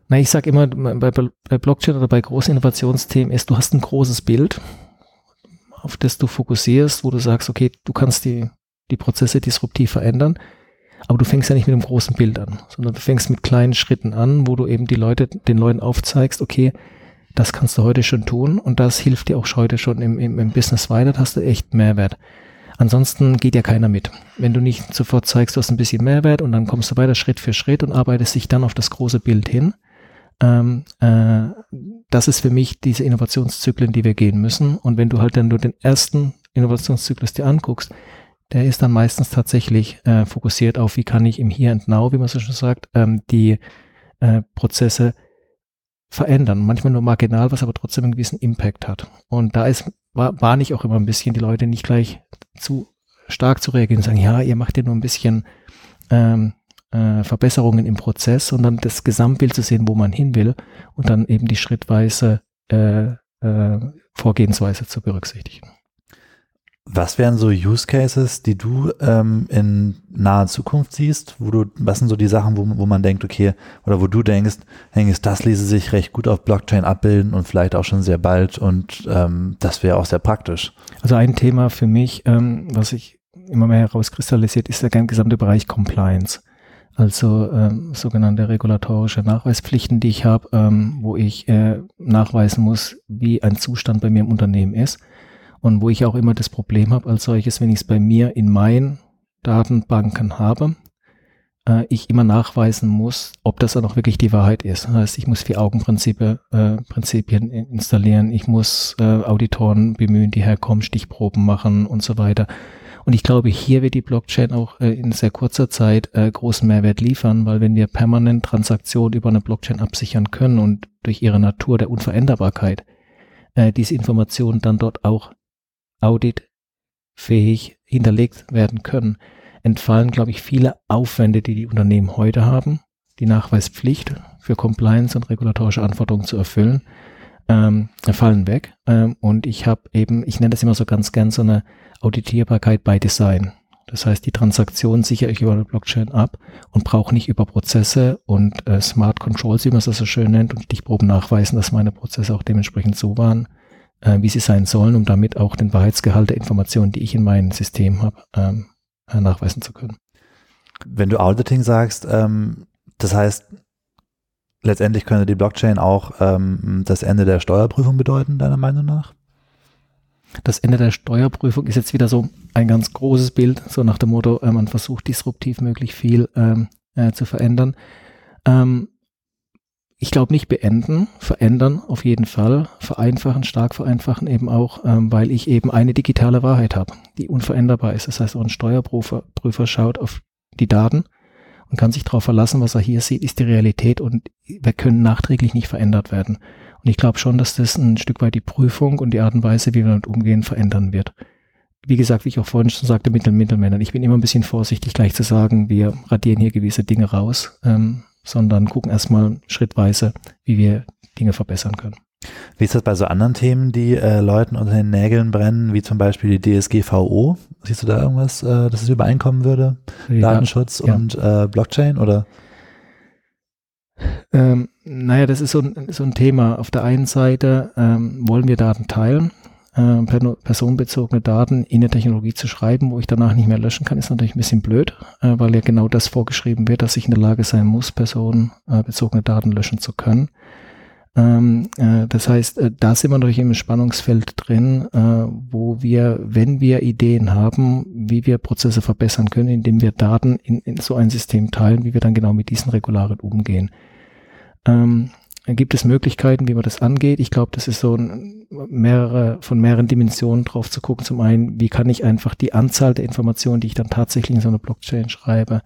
Na, ich sage immer, bei, bei Blockchain oder bei großen Innovationsthemen ist, du hast ein großes Bild, auf das du fokussierst, wo du sagst, okay, du kannst die, die Prozesse disruptiv verändern, aber du fängst ja nicht mit einem großen Bild an, sondern du fängst mit kleinen Schritten an, wo du eben die Leute, den Leuten aufzeigst, okay, das kannst du heute schon tun und das hilft dir auch heute schon im, im, im Business weiter, da hast du echt Mehrwert. Ansonsten geht ja keiner mit. Wenn du nicht sofort zeigst, du hast ein bisschen Mehrwert und dann kommst du weiter Schritt für Schritt und arbeitest dich dann auf das große Bild hin. Ähm, äh, das ist für mich diese Innovationszyklen, die wir gehen müssen. Und wenn du halt dann nur den ersten Innovationszyklus dir anguckst, der ist dann meistens tatsächlich äh, fokussiert auf, wie kann ich im Here and Now, wie man so schon sagt, ähm, die äh, Prozesse verändern. Manchmal nur marginal, was aber trotzdem einen gewissen Impact hat. Und da ist, warne ich auch immer ein bisschen, die Leute nicht gleich zu stark zu reagieren und sagen, ja, ihr macht ja nur ein bisschen ähm, äh, Verbesserungen im Prozess, sondern das Gesamtbild zu sehen, wo man hin will und dann eben die schrittweise äh, äh, Vorgehensweise zu berücksichtigen. Was wären so Use Cases, die du ähm, in naher Zukunft siehst, wo du, was sind so die Sachen, wo, wo man denkt, okay, oder wo du denkst, Hengis, das ließe sich recht gut auf Blockchain abbilden und vielleicht auch schon sehr bald und ähm, das wäre auch sehr praktisch. Also ein Thema für mich, ähm, was sich immer mehr herauskristallisiert, ist der gesamte Bereich Compliance. Also ähm, sogenannte regulatorische Nachweispflichten, die ich habe, ähm, wo ich äh, nachweisen muss, wie ein Zustand bei mir im Unternehmen ist und wo ich auch immer das Problem habe als solches, wenn ich es bei mir in meinen Datenbanken habe, äh, ich immer nachweisen muss, ob das dann auch wirklich die Wahrheit ist. Das heißt, ich muss vier Augenprinzipien äh, installieren, ich muss äh, Auditoren bemühen, die herkommen, Stichproben machen und so weiter. Und ich glaube, hier wird die Blockchain auch äh, in sehr kurzer Zeit äh, großen Mehrwert liefern, weil wenn wir permanent Transaktionen über eine Blockchain absichern können und durch ihre Natur der Unveränderbarkeit äh, diese Informationen dann dort auch auditfähig hinterlegt werden können, entfallen, glaube ich, viele Aufwände, die die Unternehmen heute haben, die Nachweispflicht für Compliance und regulatorische Anforderungen zu erfüllen, ähm, fallen weg. Ähm, und ich habe eben, ich nenne das immer so ganz gern so eine Auditierbarkeit by Design. Das heißt, die Transaktion sichere ich über eine Blockchain ab und brauche nicht über Prozesse und äh, Smart Controls, wie man es so schön nennt, und Stichproben nachweisen, dass meine Prozesse auch dementsprechend so waren, äh, wie sie sein sollen, um damit auch den Wahrheitsgehalt der Informationen, die ich in meinem System habe, ähm, äh, nachweisen zu können. Wenn du Auditing sagst, ähm, das heißt, letztendlich könnte die Blockchain auch ähm, das Ende der Steuerprüfung bedeuten, deiner Meinung nach? Das Ende der Steuerprüfung ist jetzt wieder so ein ganz großes Bild, so nach dem Motto, äh, man versucht disruptiv möglich viel ähm, äh, zu verändern. Ähm, ich glaube nicht beenden, verändern auf jeden Fall, vereinfachen, stark vereinfachen eben auch, ähm, weil ich eben eine digitale Wahrheit habe, die unveränderbar ist. Das heißt, auch ein Steuerprüfer Prüfer schaut auf die Daten und kann sich darauf verlassen, was er hier sieht, ist die Realität und wir können nachträglich nicht verändert werden. Und ich glaube schon, dass das ein Stück weit die Prüfung und die Art und Weise, wie wir damit umgehen, verändern wird. Wie gesagt, wie ich auch vorhin schon sagte, mit den Mittelmännern. Ich bin immer ein bisschen vorsichtig, gleich zu sagen, wir radieren hier gewisse Dinge raus, ähm, sondern gucken erstmal schrittweise, wie wir Dinge verbessern können. Wie ist das bei so anderen Themen, die äh, Leuten unter den Nägeln brennen, wie zum Beispiel die DSGVO? Siehst du da irgendwas, äh, dass es übereinkommen würde? Ja, Datenschutz ja. und äh, Blockchain oder? Ähm, naja, das ist so ein, so ein Thema. Auf der einen Seite ähm, wollen wir Daten teilen. Äh, personenbezogene Daten in der Technologie zu schreiben, wo ich danach nicht mehr löschen kann, ist natürlich ein bisschen blöd, äh, weil ja genau das vorgeschrieben wird, dass ich in der Lage sein muss, personenbezogene Daten löschen zu können. Ähm, äh, das heißt, äh, da sind wir natürlich im Spannungsfeld drin, äh, wo wir, wenn wir Ideen haben, wie wir Prozesse verbessern können, indem wir Daten in, in so ein System teilen, wie wir dann genau mit diesen Regularien umgehen. Ähm, gibt es Möglichkeiten, wie man das angeht. Ich glaube, das ist so ein, mehrere, von mehreren Dimensionen drauf zu gucken. Zum einen, wie kann ich einfach die Anzahl der Informationen, die ich dann tatsächlich in so eine Blockchain schreibe,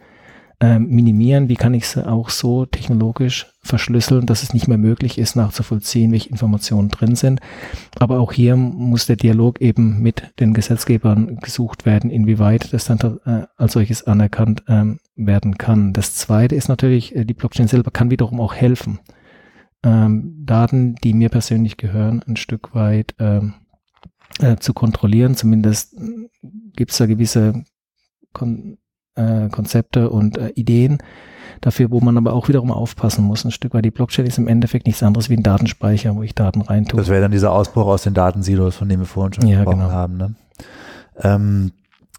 ähm, minimieren? Wie kann ich sie auch so technologisch verschlüsseln, dass es nicht mehr möglich ist, nachzuvollziehen, welche Informationen drin sind? Aber auch hier muss der Dialog eben mit den Gesetzgebern gesucht werden, inwieweit das dann äh, als solches anerkannt ähm, werden kann. Das zweite ist natürlich, äh, die Blockchain selber kann wiederum auch helfen. Ähm, Daten, die mir persönlich gehören, ein Stück weit ähm, äh, zu kontrollieren. Zumindest gibt es da gewisse Kon äh, Konzepte und äh, Ideen dafür, wo man aber auch wiederum aufpassen muss. Ein Stück weit die Blockchain ist im Endeffekt nichts anderes wie ein Datenspeicher, wo ich Daten reintue. Das wäre dann dieser Ausbruch aus den Datensilos, von dem wir vorhin schon ja, gesprochen genau. haben. Ne? Ähm,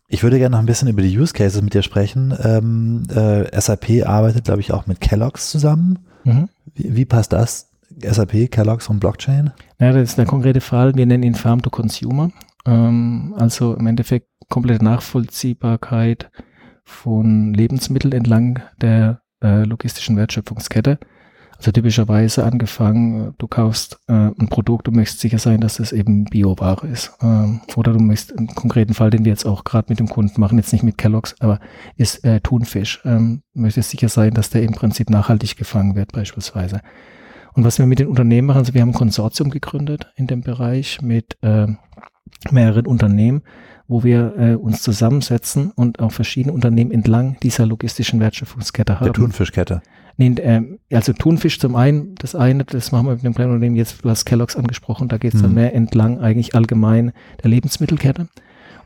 ich würde gerne noch ein bisschen über die Use Cases mit dir sprechen. Ähm, äh, SAP arbeitet, glaube ich, auch mit Kellogg's zusammen. Mhm. Wie, wie, passt das? SAP, Kellogg's und Blockchain? Ja, das ist der konkrete Fall. Wir nennen ihn Farm to Consumer. Ähm, also im Endeffekt komplette Nachvollziehbarkeit von Lebensmitteln entlang der äh, logistischen Wertschöpfungskette. Also typischerweise angefangen, äh, du kaufst äh, ein Produkt, du möchtest sicher sein, dass es eben Bioware ist. Ähm, oder du möchtest einen konkreten Fall, den wir jetzt auch gerade mit dem Kunden machen, jetzt nicht mit Kellogg's, aber ist äh, Thunfisch. Ähm, möchtest sicher sein, dass der im Prinzip nachhaltig gefangen wird beispielsweise. Und was wir mit den Unternehmen machen, also wir haben ein Konsortium gegründet in dem Bereich mit äh, mehreren Unternehmen, wo wir äh, uns zusammensetzen und auch verschiedene Unternehmen entlang dieser logistischen Wertschöpfungskette haben. Der Thunfischkette. Nee, äh, also Thunfisch zum einen, das eine, das machen wir mit dem kleinen Unternehmen, jetzt was Kellogg's angesprochen, da geht es dann mhm. mehr entlang eigentlich allgemein der Lebensmittelkette.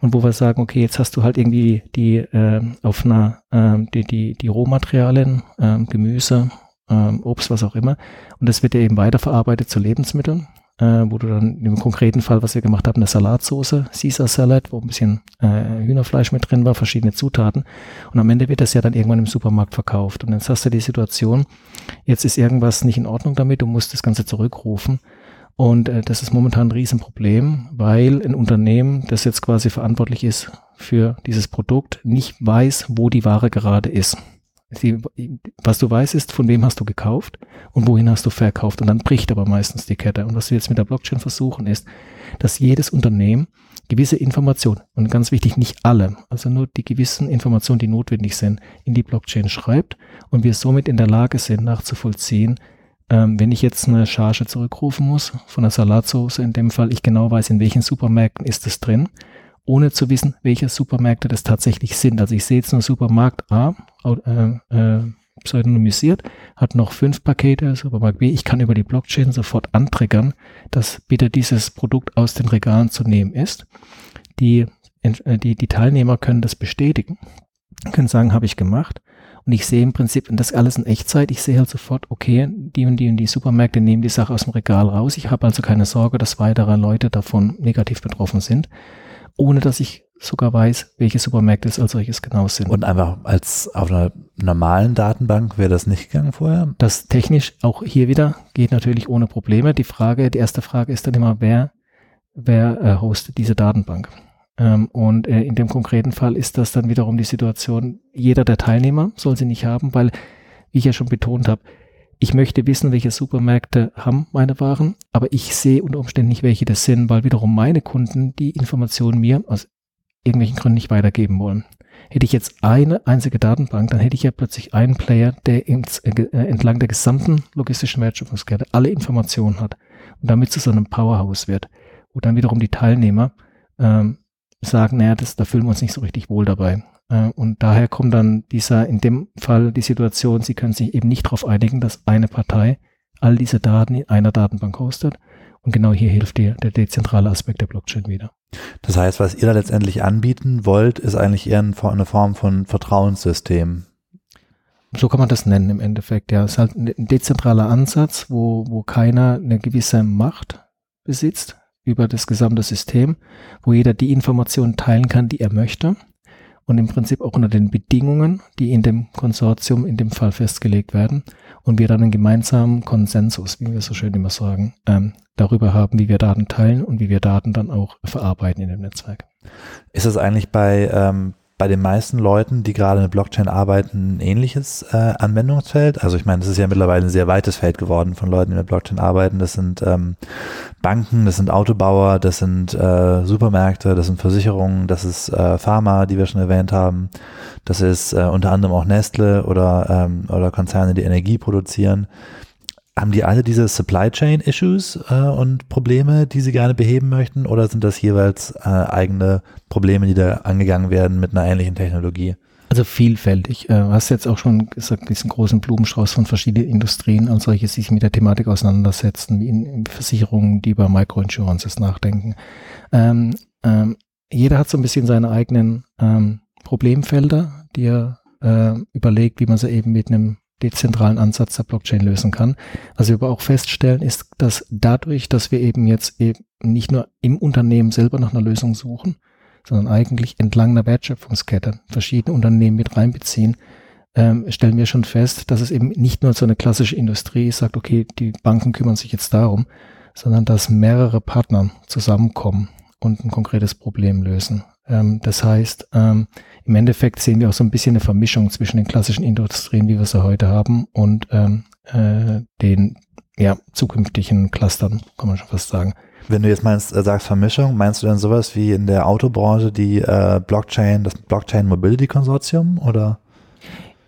Und wo wir sagen, okay, jetzt hast du halt irgendwie die äh, auf einer äh, die, die, die Rohmaterialien, äh, Gemüse, äh, Obst, was auch immer. Und das wird ja eben weiterverarbeitet zu Lebensmitteln äh, wo du dann im konkreten Fall, was wir gemacht haben, eine Salatsauce, Caesar Salad, wo ein bisschen äh, Hühnerfleisch mit drin war, verschiedene Zutaten. Und am Ende wird das ja dann irgendwann im Supermarkt verkauft. Und jetzt hast du die Situation, jetzt ist irgendwas nicht in Ordnung damit, du musst das Ganze zurückrufen. Und äh, das ist momentan ein Riesenproblem, weil ein Unternehmen, das jetzt quasi verantwortlich ist für dieses Produkt, nicht weiß, wo die Ware gerade ist. Sie, was du weißt, ist, von wem hast du gekauft und wohin hast du verkauft. Und dann bricht aber meistens die Kette. Und was wir jetzt mit der Blockchain versuchen, ist, dass jedes Unternehmen gewisse Informationen, und ganz wichtig, nicht alle, also nur die gewissen Informationen, die notwendig sind, in die Blockchain schreibt und wir somit in der Lage sind, nachzuvollziehen, ähm, wenn ich jetzt eine Charge zurückrufen muss von der Salatsauce, in dem Fall ich genau weiß, in welchen Supermärkten ist es drin ohne zu wissen, welche Supermärkte das tatsächlich sind. Also ich sehe jetzt nur Supermarkt A, äh, äh, pseudonymisiert, hat noch fünf Pakete, Supermarkt B. Ich kann über die Blockchain sofort antriggern, dass bitte dieses Produkt aus den Regalen zu nehmen ist. Die äh, die, die Teilnehmer können das bestätigen, können sagen, habe ich gemacht. Und ich sehe im Prinzip, und das alles in Echtzeit, ich sehe halt sofort, okay, die und die und die Supermärkte nehmen die Sache aus dem Regal raus. Ich habe also keine Sorge, dass weitere Leute davon negativ betroffen sind, ohne dass ich sogar weiß, welche Supermärkte es als solches genau sind. Und einfach als auf einer normalen Datenbank wäre das nicht gegangen vorher? Das technisch auch hier wieder geht natürlich ohne Probleme. Die Frage, die erste Frage ist dann immer, wer, wer äh, hostet diese Datenbank? Ähm, und äh, in dem konkreten Fall ist das dann wiederum die Situation, jeder der Teilnehmer soll sie nicht haben, weil, wie ich ja schon betont habe, ich möchte wissen, welche Supermärkte haben meine Waren, aber ich sehe unter Umständen nicht, welche das sind, weil wiederum meine Kunden die Informationen mir aus irgendwelchen Gründen nicht weitergeben wollen. Hätte ich jetzt eine einzige Datenbank, dann hätte ich ja plötzlich einen Player, der ins, äh, entlang der gesamten logistischen Wertschöpfungskette alle Informationen hat und damit zu so einem Powerhouse wird, wo dann wiederum die Teilnehmer ähm, sagen, naja, das, da fühlen wir uns nicht so richtig wohl dabei. Äh, und daher kommt dann dieser, in dem Fall die Situation, sie können sich eben nicht darauf einigen, dass eine Partei all diese Daten in einer Datenbank hostet. Und genau hier hilft dir der dezentrale Aspekt der Blockchain wieder. Das heißt, was ihr da letztendlich anbieten wollt, ist eigentlich eher eine Form von Vertrauenssystem. So kann man das nennen im Endeffekt. Ja, es ist halt ein dezentraler Ansatz, wo, wo keiner eine gewisse Macht besitzt über das gesamte System, wo jeder die Informationen teilen kann, die er möchte und im Prinzip auch unter den Bedingungen, die in dem Konsortium in dem Fall festgelegt werden und wir dann einen gemeinsamen Konsensus, wie wir so schön immer sagen, ähm, darüber haben, wie wir Daten teilen und wie wir Daten dann auch verarbeiten in dem Netzwerk. Ist es eigentlich bei, ähm, bei den meisten Leuten, die gerade mit Blockchain arbeiten, ein ähnliches äh, Anwendungsfeld? Also ich meine, das ist ja mittlerweile ein sehr weites Feld geworden von Leuten, die mit Blockchain arbeiten. Das sind ähm, Banken, das sind Autobauer, das sind äh, Supermärkte, das sind Versicherungen, das ist äh, Pharma, die wir schon erwähnt haben. Das ist äh, unter anderem auch Nestle oder, ähm, oder Konzerne, die Energie produzieren. Haben die alle diese Supply Chain Issues äh, und Probleme, die sie gerne beheben möchten, oder sind das jeweils äh, eigene Probleme, die da angegangen werden mit einer ähnlichen Technologie? Also vielfältig. Äh, du hast jetzt auch schon gesagt, diesen großen Blumenstrauß von verschiedenen Industrien und solche, die sich mit der Thematik auseinandersetzen, wie in, in Versicherungen, die über Microinsurances nachdenken. Ähm, ähm, jeder hat so ein bisschen seine eigenen ähm, Problemfelder, die er äh, überlegt, wie man sie eben mit einem dezentralen Ansatz der Blockchain lösen kann. Was wir aber auch feststellen, ist, dass dadurch, dass wir eben jetzt eben nicht nur im Unternehmen selber nach einer Lösung suchen, sondern eigentlich entlang der Wertschöpfungskette verschiedene Unternehmen mit reinbeziehen, ähm, stellen wir schon fest, dass es eben nicht nur so eine klassische Industrie sagt, okay, die Banken kümmern sich jetzt darum, sondern dass mehrere Partner zusammenkommen und ein konkretes Problem lösen. Ähm, das heißt, ähm, im Endeffekt sehen wir auch so ein bisschen eine Vermischung zwischen den klassischen Industrien, wie wir sie heute haben, und ähm, äh, den ja, zukünftigen Clustern, kann man schon fast sagen. Wenn du jetzt meinst, äh, sagst Vermischung, meinst du dann sowas wie in der Autobranche die äh, Blockchain, das Blockchain Mobility Konsortium oder?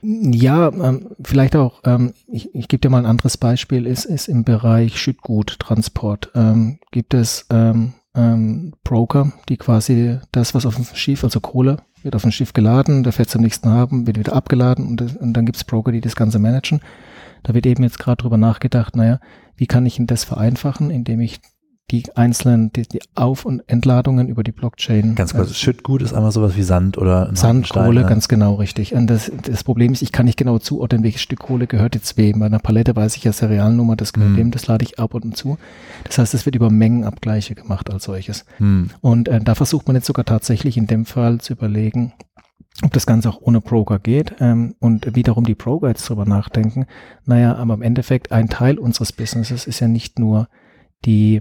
Ja, ähm, vielleicht auch, ähm, ich, ich gebe dir mal ein anderes Beispiel, ist, ist im Bereich Schüttguttransport. Ähm, gibt es ähm, ähm, Broker, die quasi das, was auf dem Schiff, also Kohle, wird auf dem Schiff geladen, der fährt zum nächsten Hafen, wird wieder abgeladen und, und dann gibt's Broker, die das Ganze managen. Da wird eben jetzt gerade drüber nachgedacht, naja, wie kann ich denn das vereinfachen, indem ich die einzelnen die, die Auf- und Entladungen über die Blockchain. Ganz kurz, also, Schüttgut ist einmal sowas wie Sand oder Sand, Kohle, ne? ganz genau richtig. Und das, das Problem ist, ich kann nicht genau zuordnen, welches Stück Kohle gehört jetzt wem. Bei einer Palette weiß ich ja Serialnummer, das gehört mhm. dem, das lade ich ab und zu. Das heißt, es wird über Mengenabgleiche gemacht als solches. Mhm. Und äh, da versucht man jetzt sogar tatsächlich in dem Fall zu überlegen, ob das Ganze auch ohne Broker geht ähm, und wiederum die Broker jetzt drüber nachdenken. Naja, aber im Endeffekt ein Teil unseres Businesses ist ja nicht nur die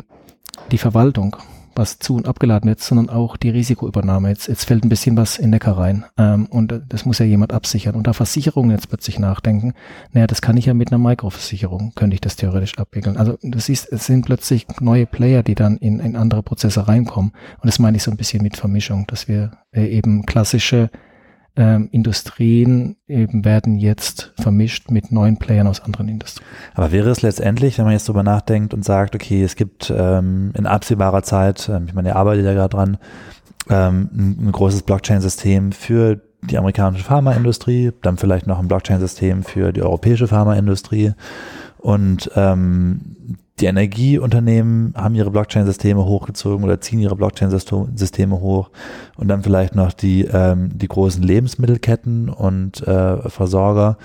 die Verwaltung, was zu und abgeladen wird, sondern auch die Risikoübernahme. Jetzt, jetzt fällt ein bisschen was in Neckar rein ähm, und das muss ja jemand absichern. Und da Versicherungen jetzt plötzlich nachdenken, naja, das kann ich ja mit einer Mikroversicherung, könnte ich das theoretisch abwickeln. Also du siehst, es sind plötzlich neue Player, die dann in, in andere Prozesse reinkommen. Und das meine ich so ein bisschen mit Vermischung, dass wir äh, eben klassische ähm, Industrien eben werden jetzt vermischt mit neuen Playern aus anderen Industrien. Aber wäre es letztendlich, wenn man jetzt drüber nachdenkt und sagt, okay, es gibt ähm, in absehbarer Zeit, ähm, ich meine, ihr arbeitet ja gerade dran, ähm, ein, ein großes Blockchain-System für die amerikanische Pharmaindustrie, dann vielleicht noch ein Blockchain-System für die europäische Pharmaindustrie und ähm, die Energieunternehmen haben ihre Blockchain-Systeme hochgezogen oder ziehen ihre Blockchain-Systeme hoch und dann vielleicht noch die, ähm, die großen Lebensmittelketten und äh, Versorger.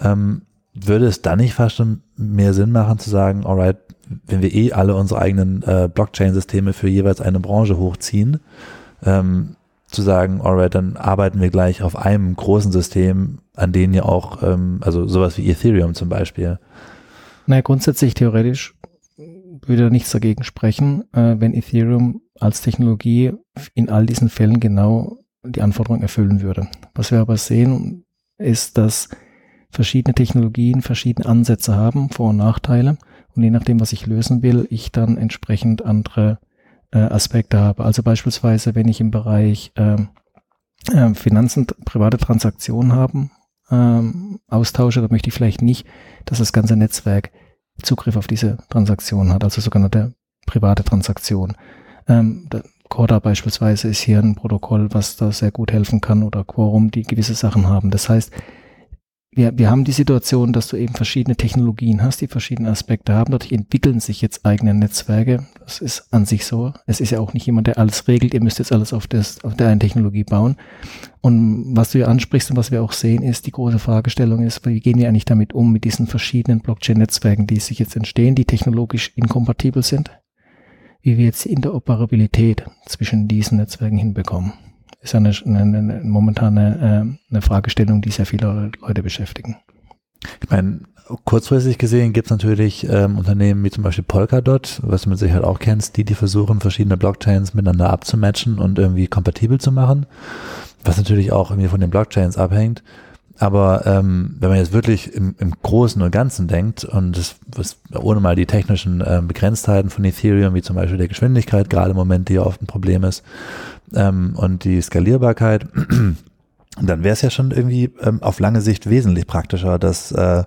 Ähm, würde es dann nicht fast schon mehr Sinn machen zu sagen, alright, wenn wir eh alle unsere eigenen äh, Blockchain-Systeme für jeweils eine Branche hochziehen, ähm, zu sagen, alright, dann arbeiten wir gleich auf einem großen System, an denen ja auch, ähm, also sowas wie Ethereum zum Beispiel. Naja, grundsätzlich theoretisch würde nichts dagegen sprechen, äh, wenn Ethereum als Technologie in all diesen Fällen genau die Anforderungen erfüllen würde. Was wir aber sehen, ist, dass verschiedene Technologien verschiedene Ansätze haben, Vor- und Nachteile. Und je nachdem, was ich lösen will, ich dann entsprechend andere äh, Aspekte habe. Also beispielsweise, wenn ich im Bereich äh, äh, Finanzen, private Transaktionen haben, ähm, austausche, dann möchte ich vielleicht nicht, dass das ganze Netzwerk Zugriff auf diese Transaktion hat, also sogenannte private Transaktion. Ähm, Corda beispielsweise ist hier ein Protokoll, was da sehr gut helfen kann oder Quorum, die gewisse Sachen haben. Das heißt, wir, wir haben die Situation, dass du eben verschiedene Technologien hast, die verschiedene Aspekte haben. Dadurch entwickeln sich jetzt eigene Netzwerke. Das ist an sich so. Es ist ja auch nicht jemand, der alles regelt. Ihr müsst jetzt alles auf, das, auf der einen Technologie bauen. Und was du hier ansprichst und was wir auch sehen, ist, die große Fragestellung ist, wie gehen wir eigentlich damit um, mit diesen verschiedenen Blockchain-Netzwerken, die sich jetzt entstehen, die technologisch inkompatibel sind? Wie wir jetzt die Interoperabilität zwischen diesen Netzwerken hinbekommen ist eine, eine, eine momentane äh, eine Fragestellung, die sehr viele Leute beschäftigen. Ich meine, kurzfristig gesehen gibt es natürlich ähm, Unternehmen wie zum Beispiel Polkadot, was du mit Sicherheit auch kennst, die die versuchen, verschiedene Blockchains miteinander abzumatchen und irgendwie kompatibel zu machen, was natürlich auch irgendwie von den Blockchains abhängt. Aber ähm, wenn man jetzt wirklich im, im Großen und Ganzen denkt und das, was, ohne mal die technischen äh, Begrenztheiten von Ethereum, wie zum Beispiel der Geschwindigkeit, gerade im Moment, die ja oft ein Problem ist, ähm, und die Skalierbarkeit, dann wäre es ja schon irgendwie ähm, auf lange Sicht wesentlich praktischer, dass äh,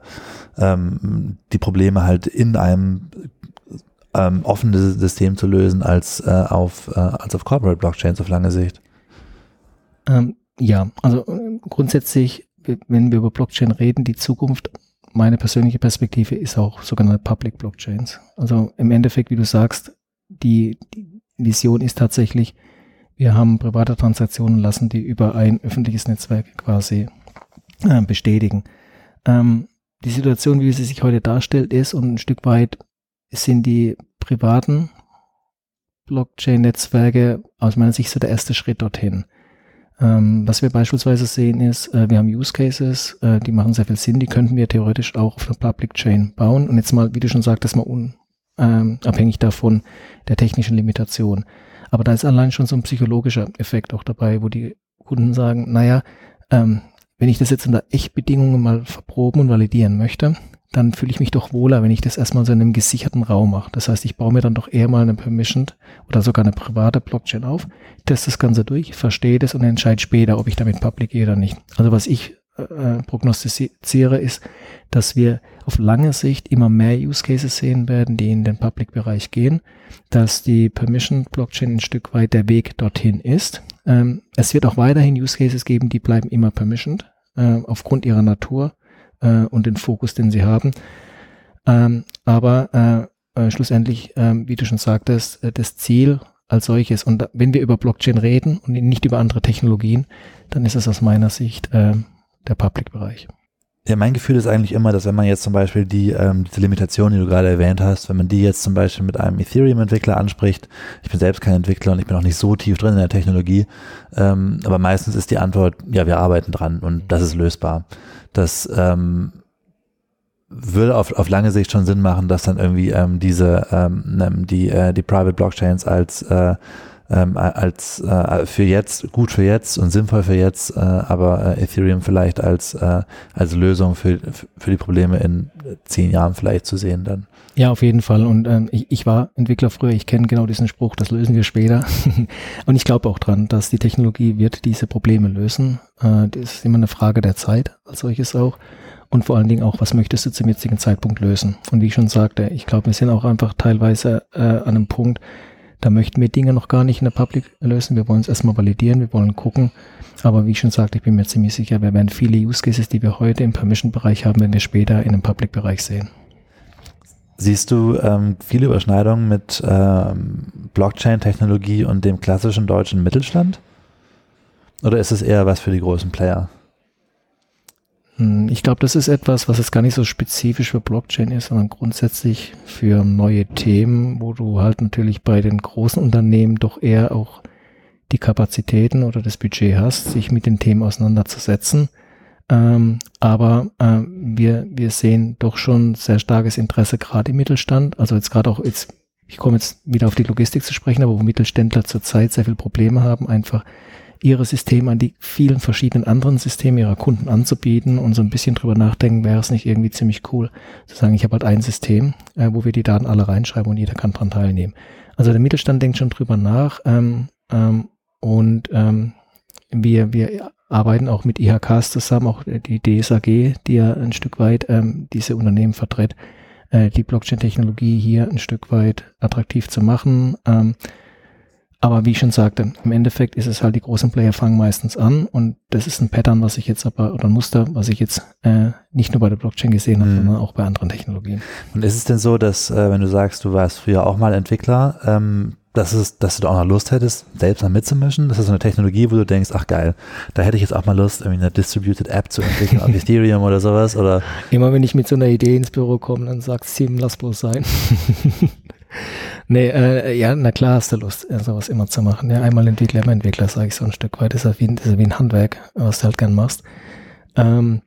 ähm, die Probleme halt in einem ähm, offenen System zu lösen, als äh, auf äh, als auf Corporate Blockchains auf lange Sicht. Ähm, ja, also äh, grundsätzlich, wenn wir über Blockchain reden, die Zukunft, meine persönliche Perspektive ist auch sogenannte Public Blockchains. Also im Endeffekt, wie du sagst, die, die Vision ist tatsächlich, wir haben private Transaktionen lassen, die über ein öffentliches Netzwerk quasi äh, bestätigen. Ähm, die Situation, wie sie sich heute darstellt, ist und ein Stück weit sind die privaten Blockchain-Netzwerke aus meiner Sicht so der erste Schritt dorthin. Ähm, was wir beispielsweise sehen ist, äh, wir haben Use Cases, äh, die machen sehr viel Sinn, die könnten wir theoretisch auch auf einer Public Chain bauen und jetzt mal, wie du schon sagtest, mal unabhängig ähm, davon der technischen Limitation. Aber da ist allein schon so ein psychologischer Effekt auch dabei, wo die Kunden sagen, naja, ähm, wenn ich das jetzt unter Echtbedingungen mal verproben und validieren möchte, dann fühle ich mich doch wohler, wenn ich das erstmal so in einem gesicherten Raum mache. Das heißt, ich baue mir dann doch eher mal eine Permissioned oder sogar eine private Blockchain auf, teste das Ganze durch, verstehe das und entscheide später, ob ich damit public gehe oder nicht. Also was ich äh, prognostiziere, ist, dass wir auf lange Sicht immer mehr Use Cases sehen werden, die in den Public-Bereich gehen, dass die Permission Blockchain ein Stück weit der Weg dorthin ist. Ähm, es wird auch weiterhin Use Cases geben, die bleiben immer permissioned, äh, aufgrund ihrer Natur äh, und den Fokus, den sie haben. Ähm, aber äh, äh, schlussendlich, ähm, wie du schon sagtest, äh, das Ziel als solches. Und wenn wir über Blockchain reden und nicht über andere Technologien, dann ist es aus meiner Sicht äh, der Public-Bereich. Ja, mein Gefühl ist eigentlich immer, dass wenn man jetzt zum Beispiel die, ähm, diese Limitation, die du gerade erwähnt hast, wenn man die jetzt zum Beispiel mit einem Ethereum-Entwickler anspricht, ich bin selbst kein Entwickler und ich bin auch nicht so tief drin in der Technologie, ähm, aber meistens ist die Antwort, ja, wir arbeiten dran und das ist lösbar. Das ähm, würde auf, auf lange Sicht schon Sinn machen, dass dann irgendwie ähm, diese, ähm, die, äh, die Private Blockchains als äh, ähm, als äh, für jetzt, gut für jetzt und sinnvoll für jetzt, äh, aber äh, Ethereum vielleicht als, äh, als Lösung für, für die Probleme in zehn Jahren vielleicht zu sehen dann. Ja, auf jeden Fall. Und ähm, ich, ich war Entwickler früher, ich kenne genau diesen Spruch, das lösen wir später. und ich glaube auch dran, dass die Technologie wird diese Probleme lösen. Äh, das ist immer eine Frage der Zeit, als solches auch. Und vor allen Dingen auch, was möchtest du zum jetzigen Zeitpunkt lösen? Und wie ich schon sagte, ich glaube, wir sind auch einfach teilweise äh, an einem Punkt, da möchten wir Dinge noch gar nicht in der Public lösen. Wir wollen es erstmal validieren, wir wollen gucken. Aber wie ich schon sagte, ich bin mir ziemlich sicher, wir werden viele Use Cases, die wir heute im Permission-Bereich haben, wenn wir später in dem Public-Bereich sehen. Siehst du ähm, viele Überschneidungen mit ähm, Blockchain-Technologie und dem klassischen deutschen Mittelstand? Oder ist es eher was für die großen Player? Hm, ich glaube, das ist etwas, was jetzt gar nicht so spezifisch für Blockchain ist, sondern grundsätzlich für neue Themen, wo du halt natürlich bei den großen Unternehmen doch eher auch die Kapazitäten oder das Budget hast, sich mit den Themen auseinanderzusetzen. Ähm, aber äh, wir, wir sehen doch schon sehr starkes Interesse gerade im Mittelstand. Also jetzt gerade auch jetzt, ich komme jetzt wieder auf die Logistik zu sprechen, aber wo Mittelständler zurzeit sehr viele Probleme haben, einfach ihre Systeme an die vielen verschiedenen anderen Systeme ihrer Kunden anzubieten und so ein bisschen drüber nachdenken, wäre es nicht irgendwie ziemlich cool zu sagen, ich habe halt ein System, äh, wo wir die Daten alle reinschreiben und jeder kann dran teilnehmen. Also der Mittelstand denkt schon drüber nach ähm, ähm, und ähm, wir, wir arbeiten auch mit IHKs zusammen, auch die DSAG, die ja ein Stück weit ähm, diese Unternehmen vertritt, äh, die Blockchain-Technologie hier ein Stück weit attraktiv zu machen. Ähm, aber wie ich schon sagte, im Endeffekt ist es halt, die großen Player fangen meistens an und das ist ein Pattern, was ich jetzt aber, oder ein Muster, was ich jetzt äh, nicht nur bei der Blockchain gesehen habe, mhm. sondern auch bei anderen Technologien. Und ist es denn so, dass, äh, wenn du sagst, du warst früher auch mal Entwickler, ähm, dass, es, dass du da auch noch Lust hättest, selbst mal mitzumischen? Das ist so eine Technologie, wo du denkst, ach geil, da hätte ich jetzt auch mal Lust, irgendwie eine Distributed App zu entwickeln auf Ethereum oder sowas. Oder Immer wenn ich mit so einer Idee ins Büro komme, dann sagt Steven, lass bloß sein. nee, äh, ja, na klar hast du Lust, sowas immer zu machen. Ja, einmal Entwickler, immer Entwickler, sage ich so ein Stück weit. Das ist, wie, das ist wie ein Handwerk, was du halt gern machst. Ähm,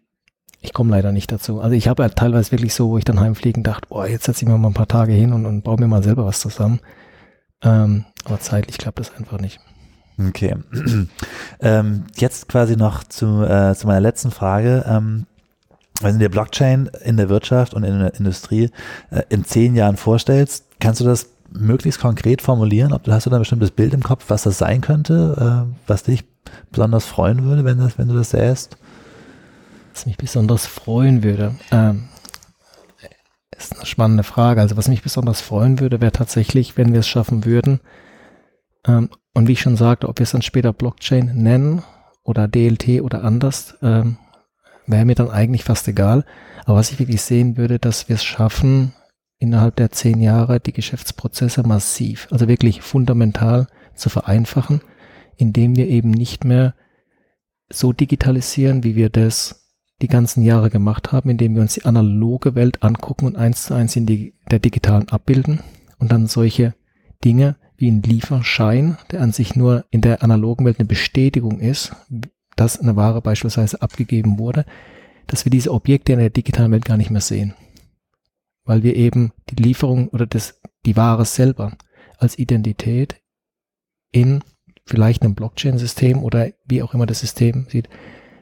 ich komme leider nicht dazu. Also ich habe halt teilweise wirklich so, wo ich dann heimfliegen dachte, boah, jetzt setze ich mir mal ein paar Tage hin und, und baue mir mal selber was zusammen. Ähm, aber zeitlich klappt das einfach nicht. Okay. ähm, jetzt quasi noch zu, äh, zu meiner letzten Frage. Ähm, wenn du dir Blockchain in der Wirtschaft und in der Industrie äh, in zehn Jahren vorstellst, kannst du das möglichst konkret formulieren? Ob, hast du da ein bestimmtes Bild im Kopf, was das sein könnte, äh, was dich besonders freuen würde, wenn, das, wenn du das sähst? Was mich besonders freuen würde. Ähm, ist eine spannende Frage. Also was mich besonders freuen würde, wäre tatsächlich, wenn wir es schaffen würden, ähm, und wie ich schon sagte, ob wir es dann später Blockchain nennen oder DLT oder anders, ähm, wäre mir dann eigentlich fast egal. Aber was ich wirklich sehen würde, dass wir es schaffen, innerhalb der zehn Jahre die Geschäftsprozesse massiv, also wirklich fundamental zu vereinfachen, indem wir eben nicht mehr so digitalisieren, wie wir das die ganzen Jahre gemacht haben, indem wir uns die analoge Welt angucken und eins zu eins in die, der digitalen abbilden und dann solche Dinge wie ein Lieferschein, der an sich nur in der analogen Welt eine Bestätigung ist, dass eine Ware beispielsweise abgegeben wurde, dass wir diese Objekte in der digitalen Welt gar nicht mehr sehen. Weil wir eben die Lieferung oder das, die Ware selber als Identität in vielleicht einem Blockchain-System oder wie auch immer das System sieht,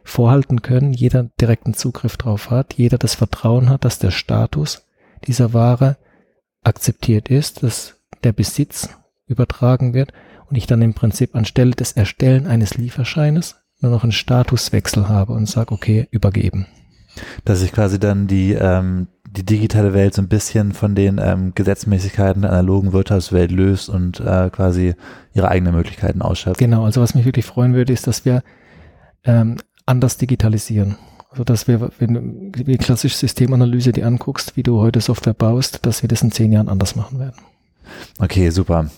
vorhalten können, jeder direkten Zugriff drauf hat, jeder das Vertrauen hat, dass der Status dieser Ware akzeptiert ist, dass der Besitz übertragen wird und ich dann im Prinzip anstelle des Erstellen eines Lieferscheines nur noch einen Statuswechsel habe und sage, okay, übergeben. Dass sich quasi dann die, ähm, die digitale Welt so ein bisschen von den ähm, Gesetzmäßigkeiten der analogen Wirtschaftswelt löst und äh, quasi ihre eigenen Möglichkeiten ausschöpft. Genau, also was mich wirklich freuen würde, ist, dass wir ähm, anders digitalisieren. Also dass wir, wenn du die klassische Systemanalyse die anguckst, wie du heute Software baust, dass wir das in zehn Jahren anders machen werden. Okay, super.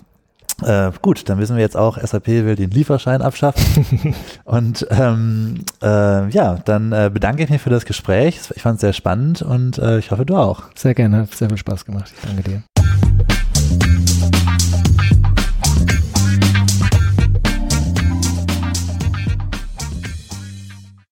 Äh, gut, dann wissen wir jetzt auch, SAP will den Lieferschein abschaffen. und ähm, äh, ja, dann äh, bedanke ich mich für das Gespräch. Ich fand es sehr spannend und äh, ich hoffe, du auch. Sehr gerne, hat sehr viel Spaß gemacht. Ich danke dir.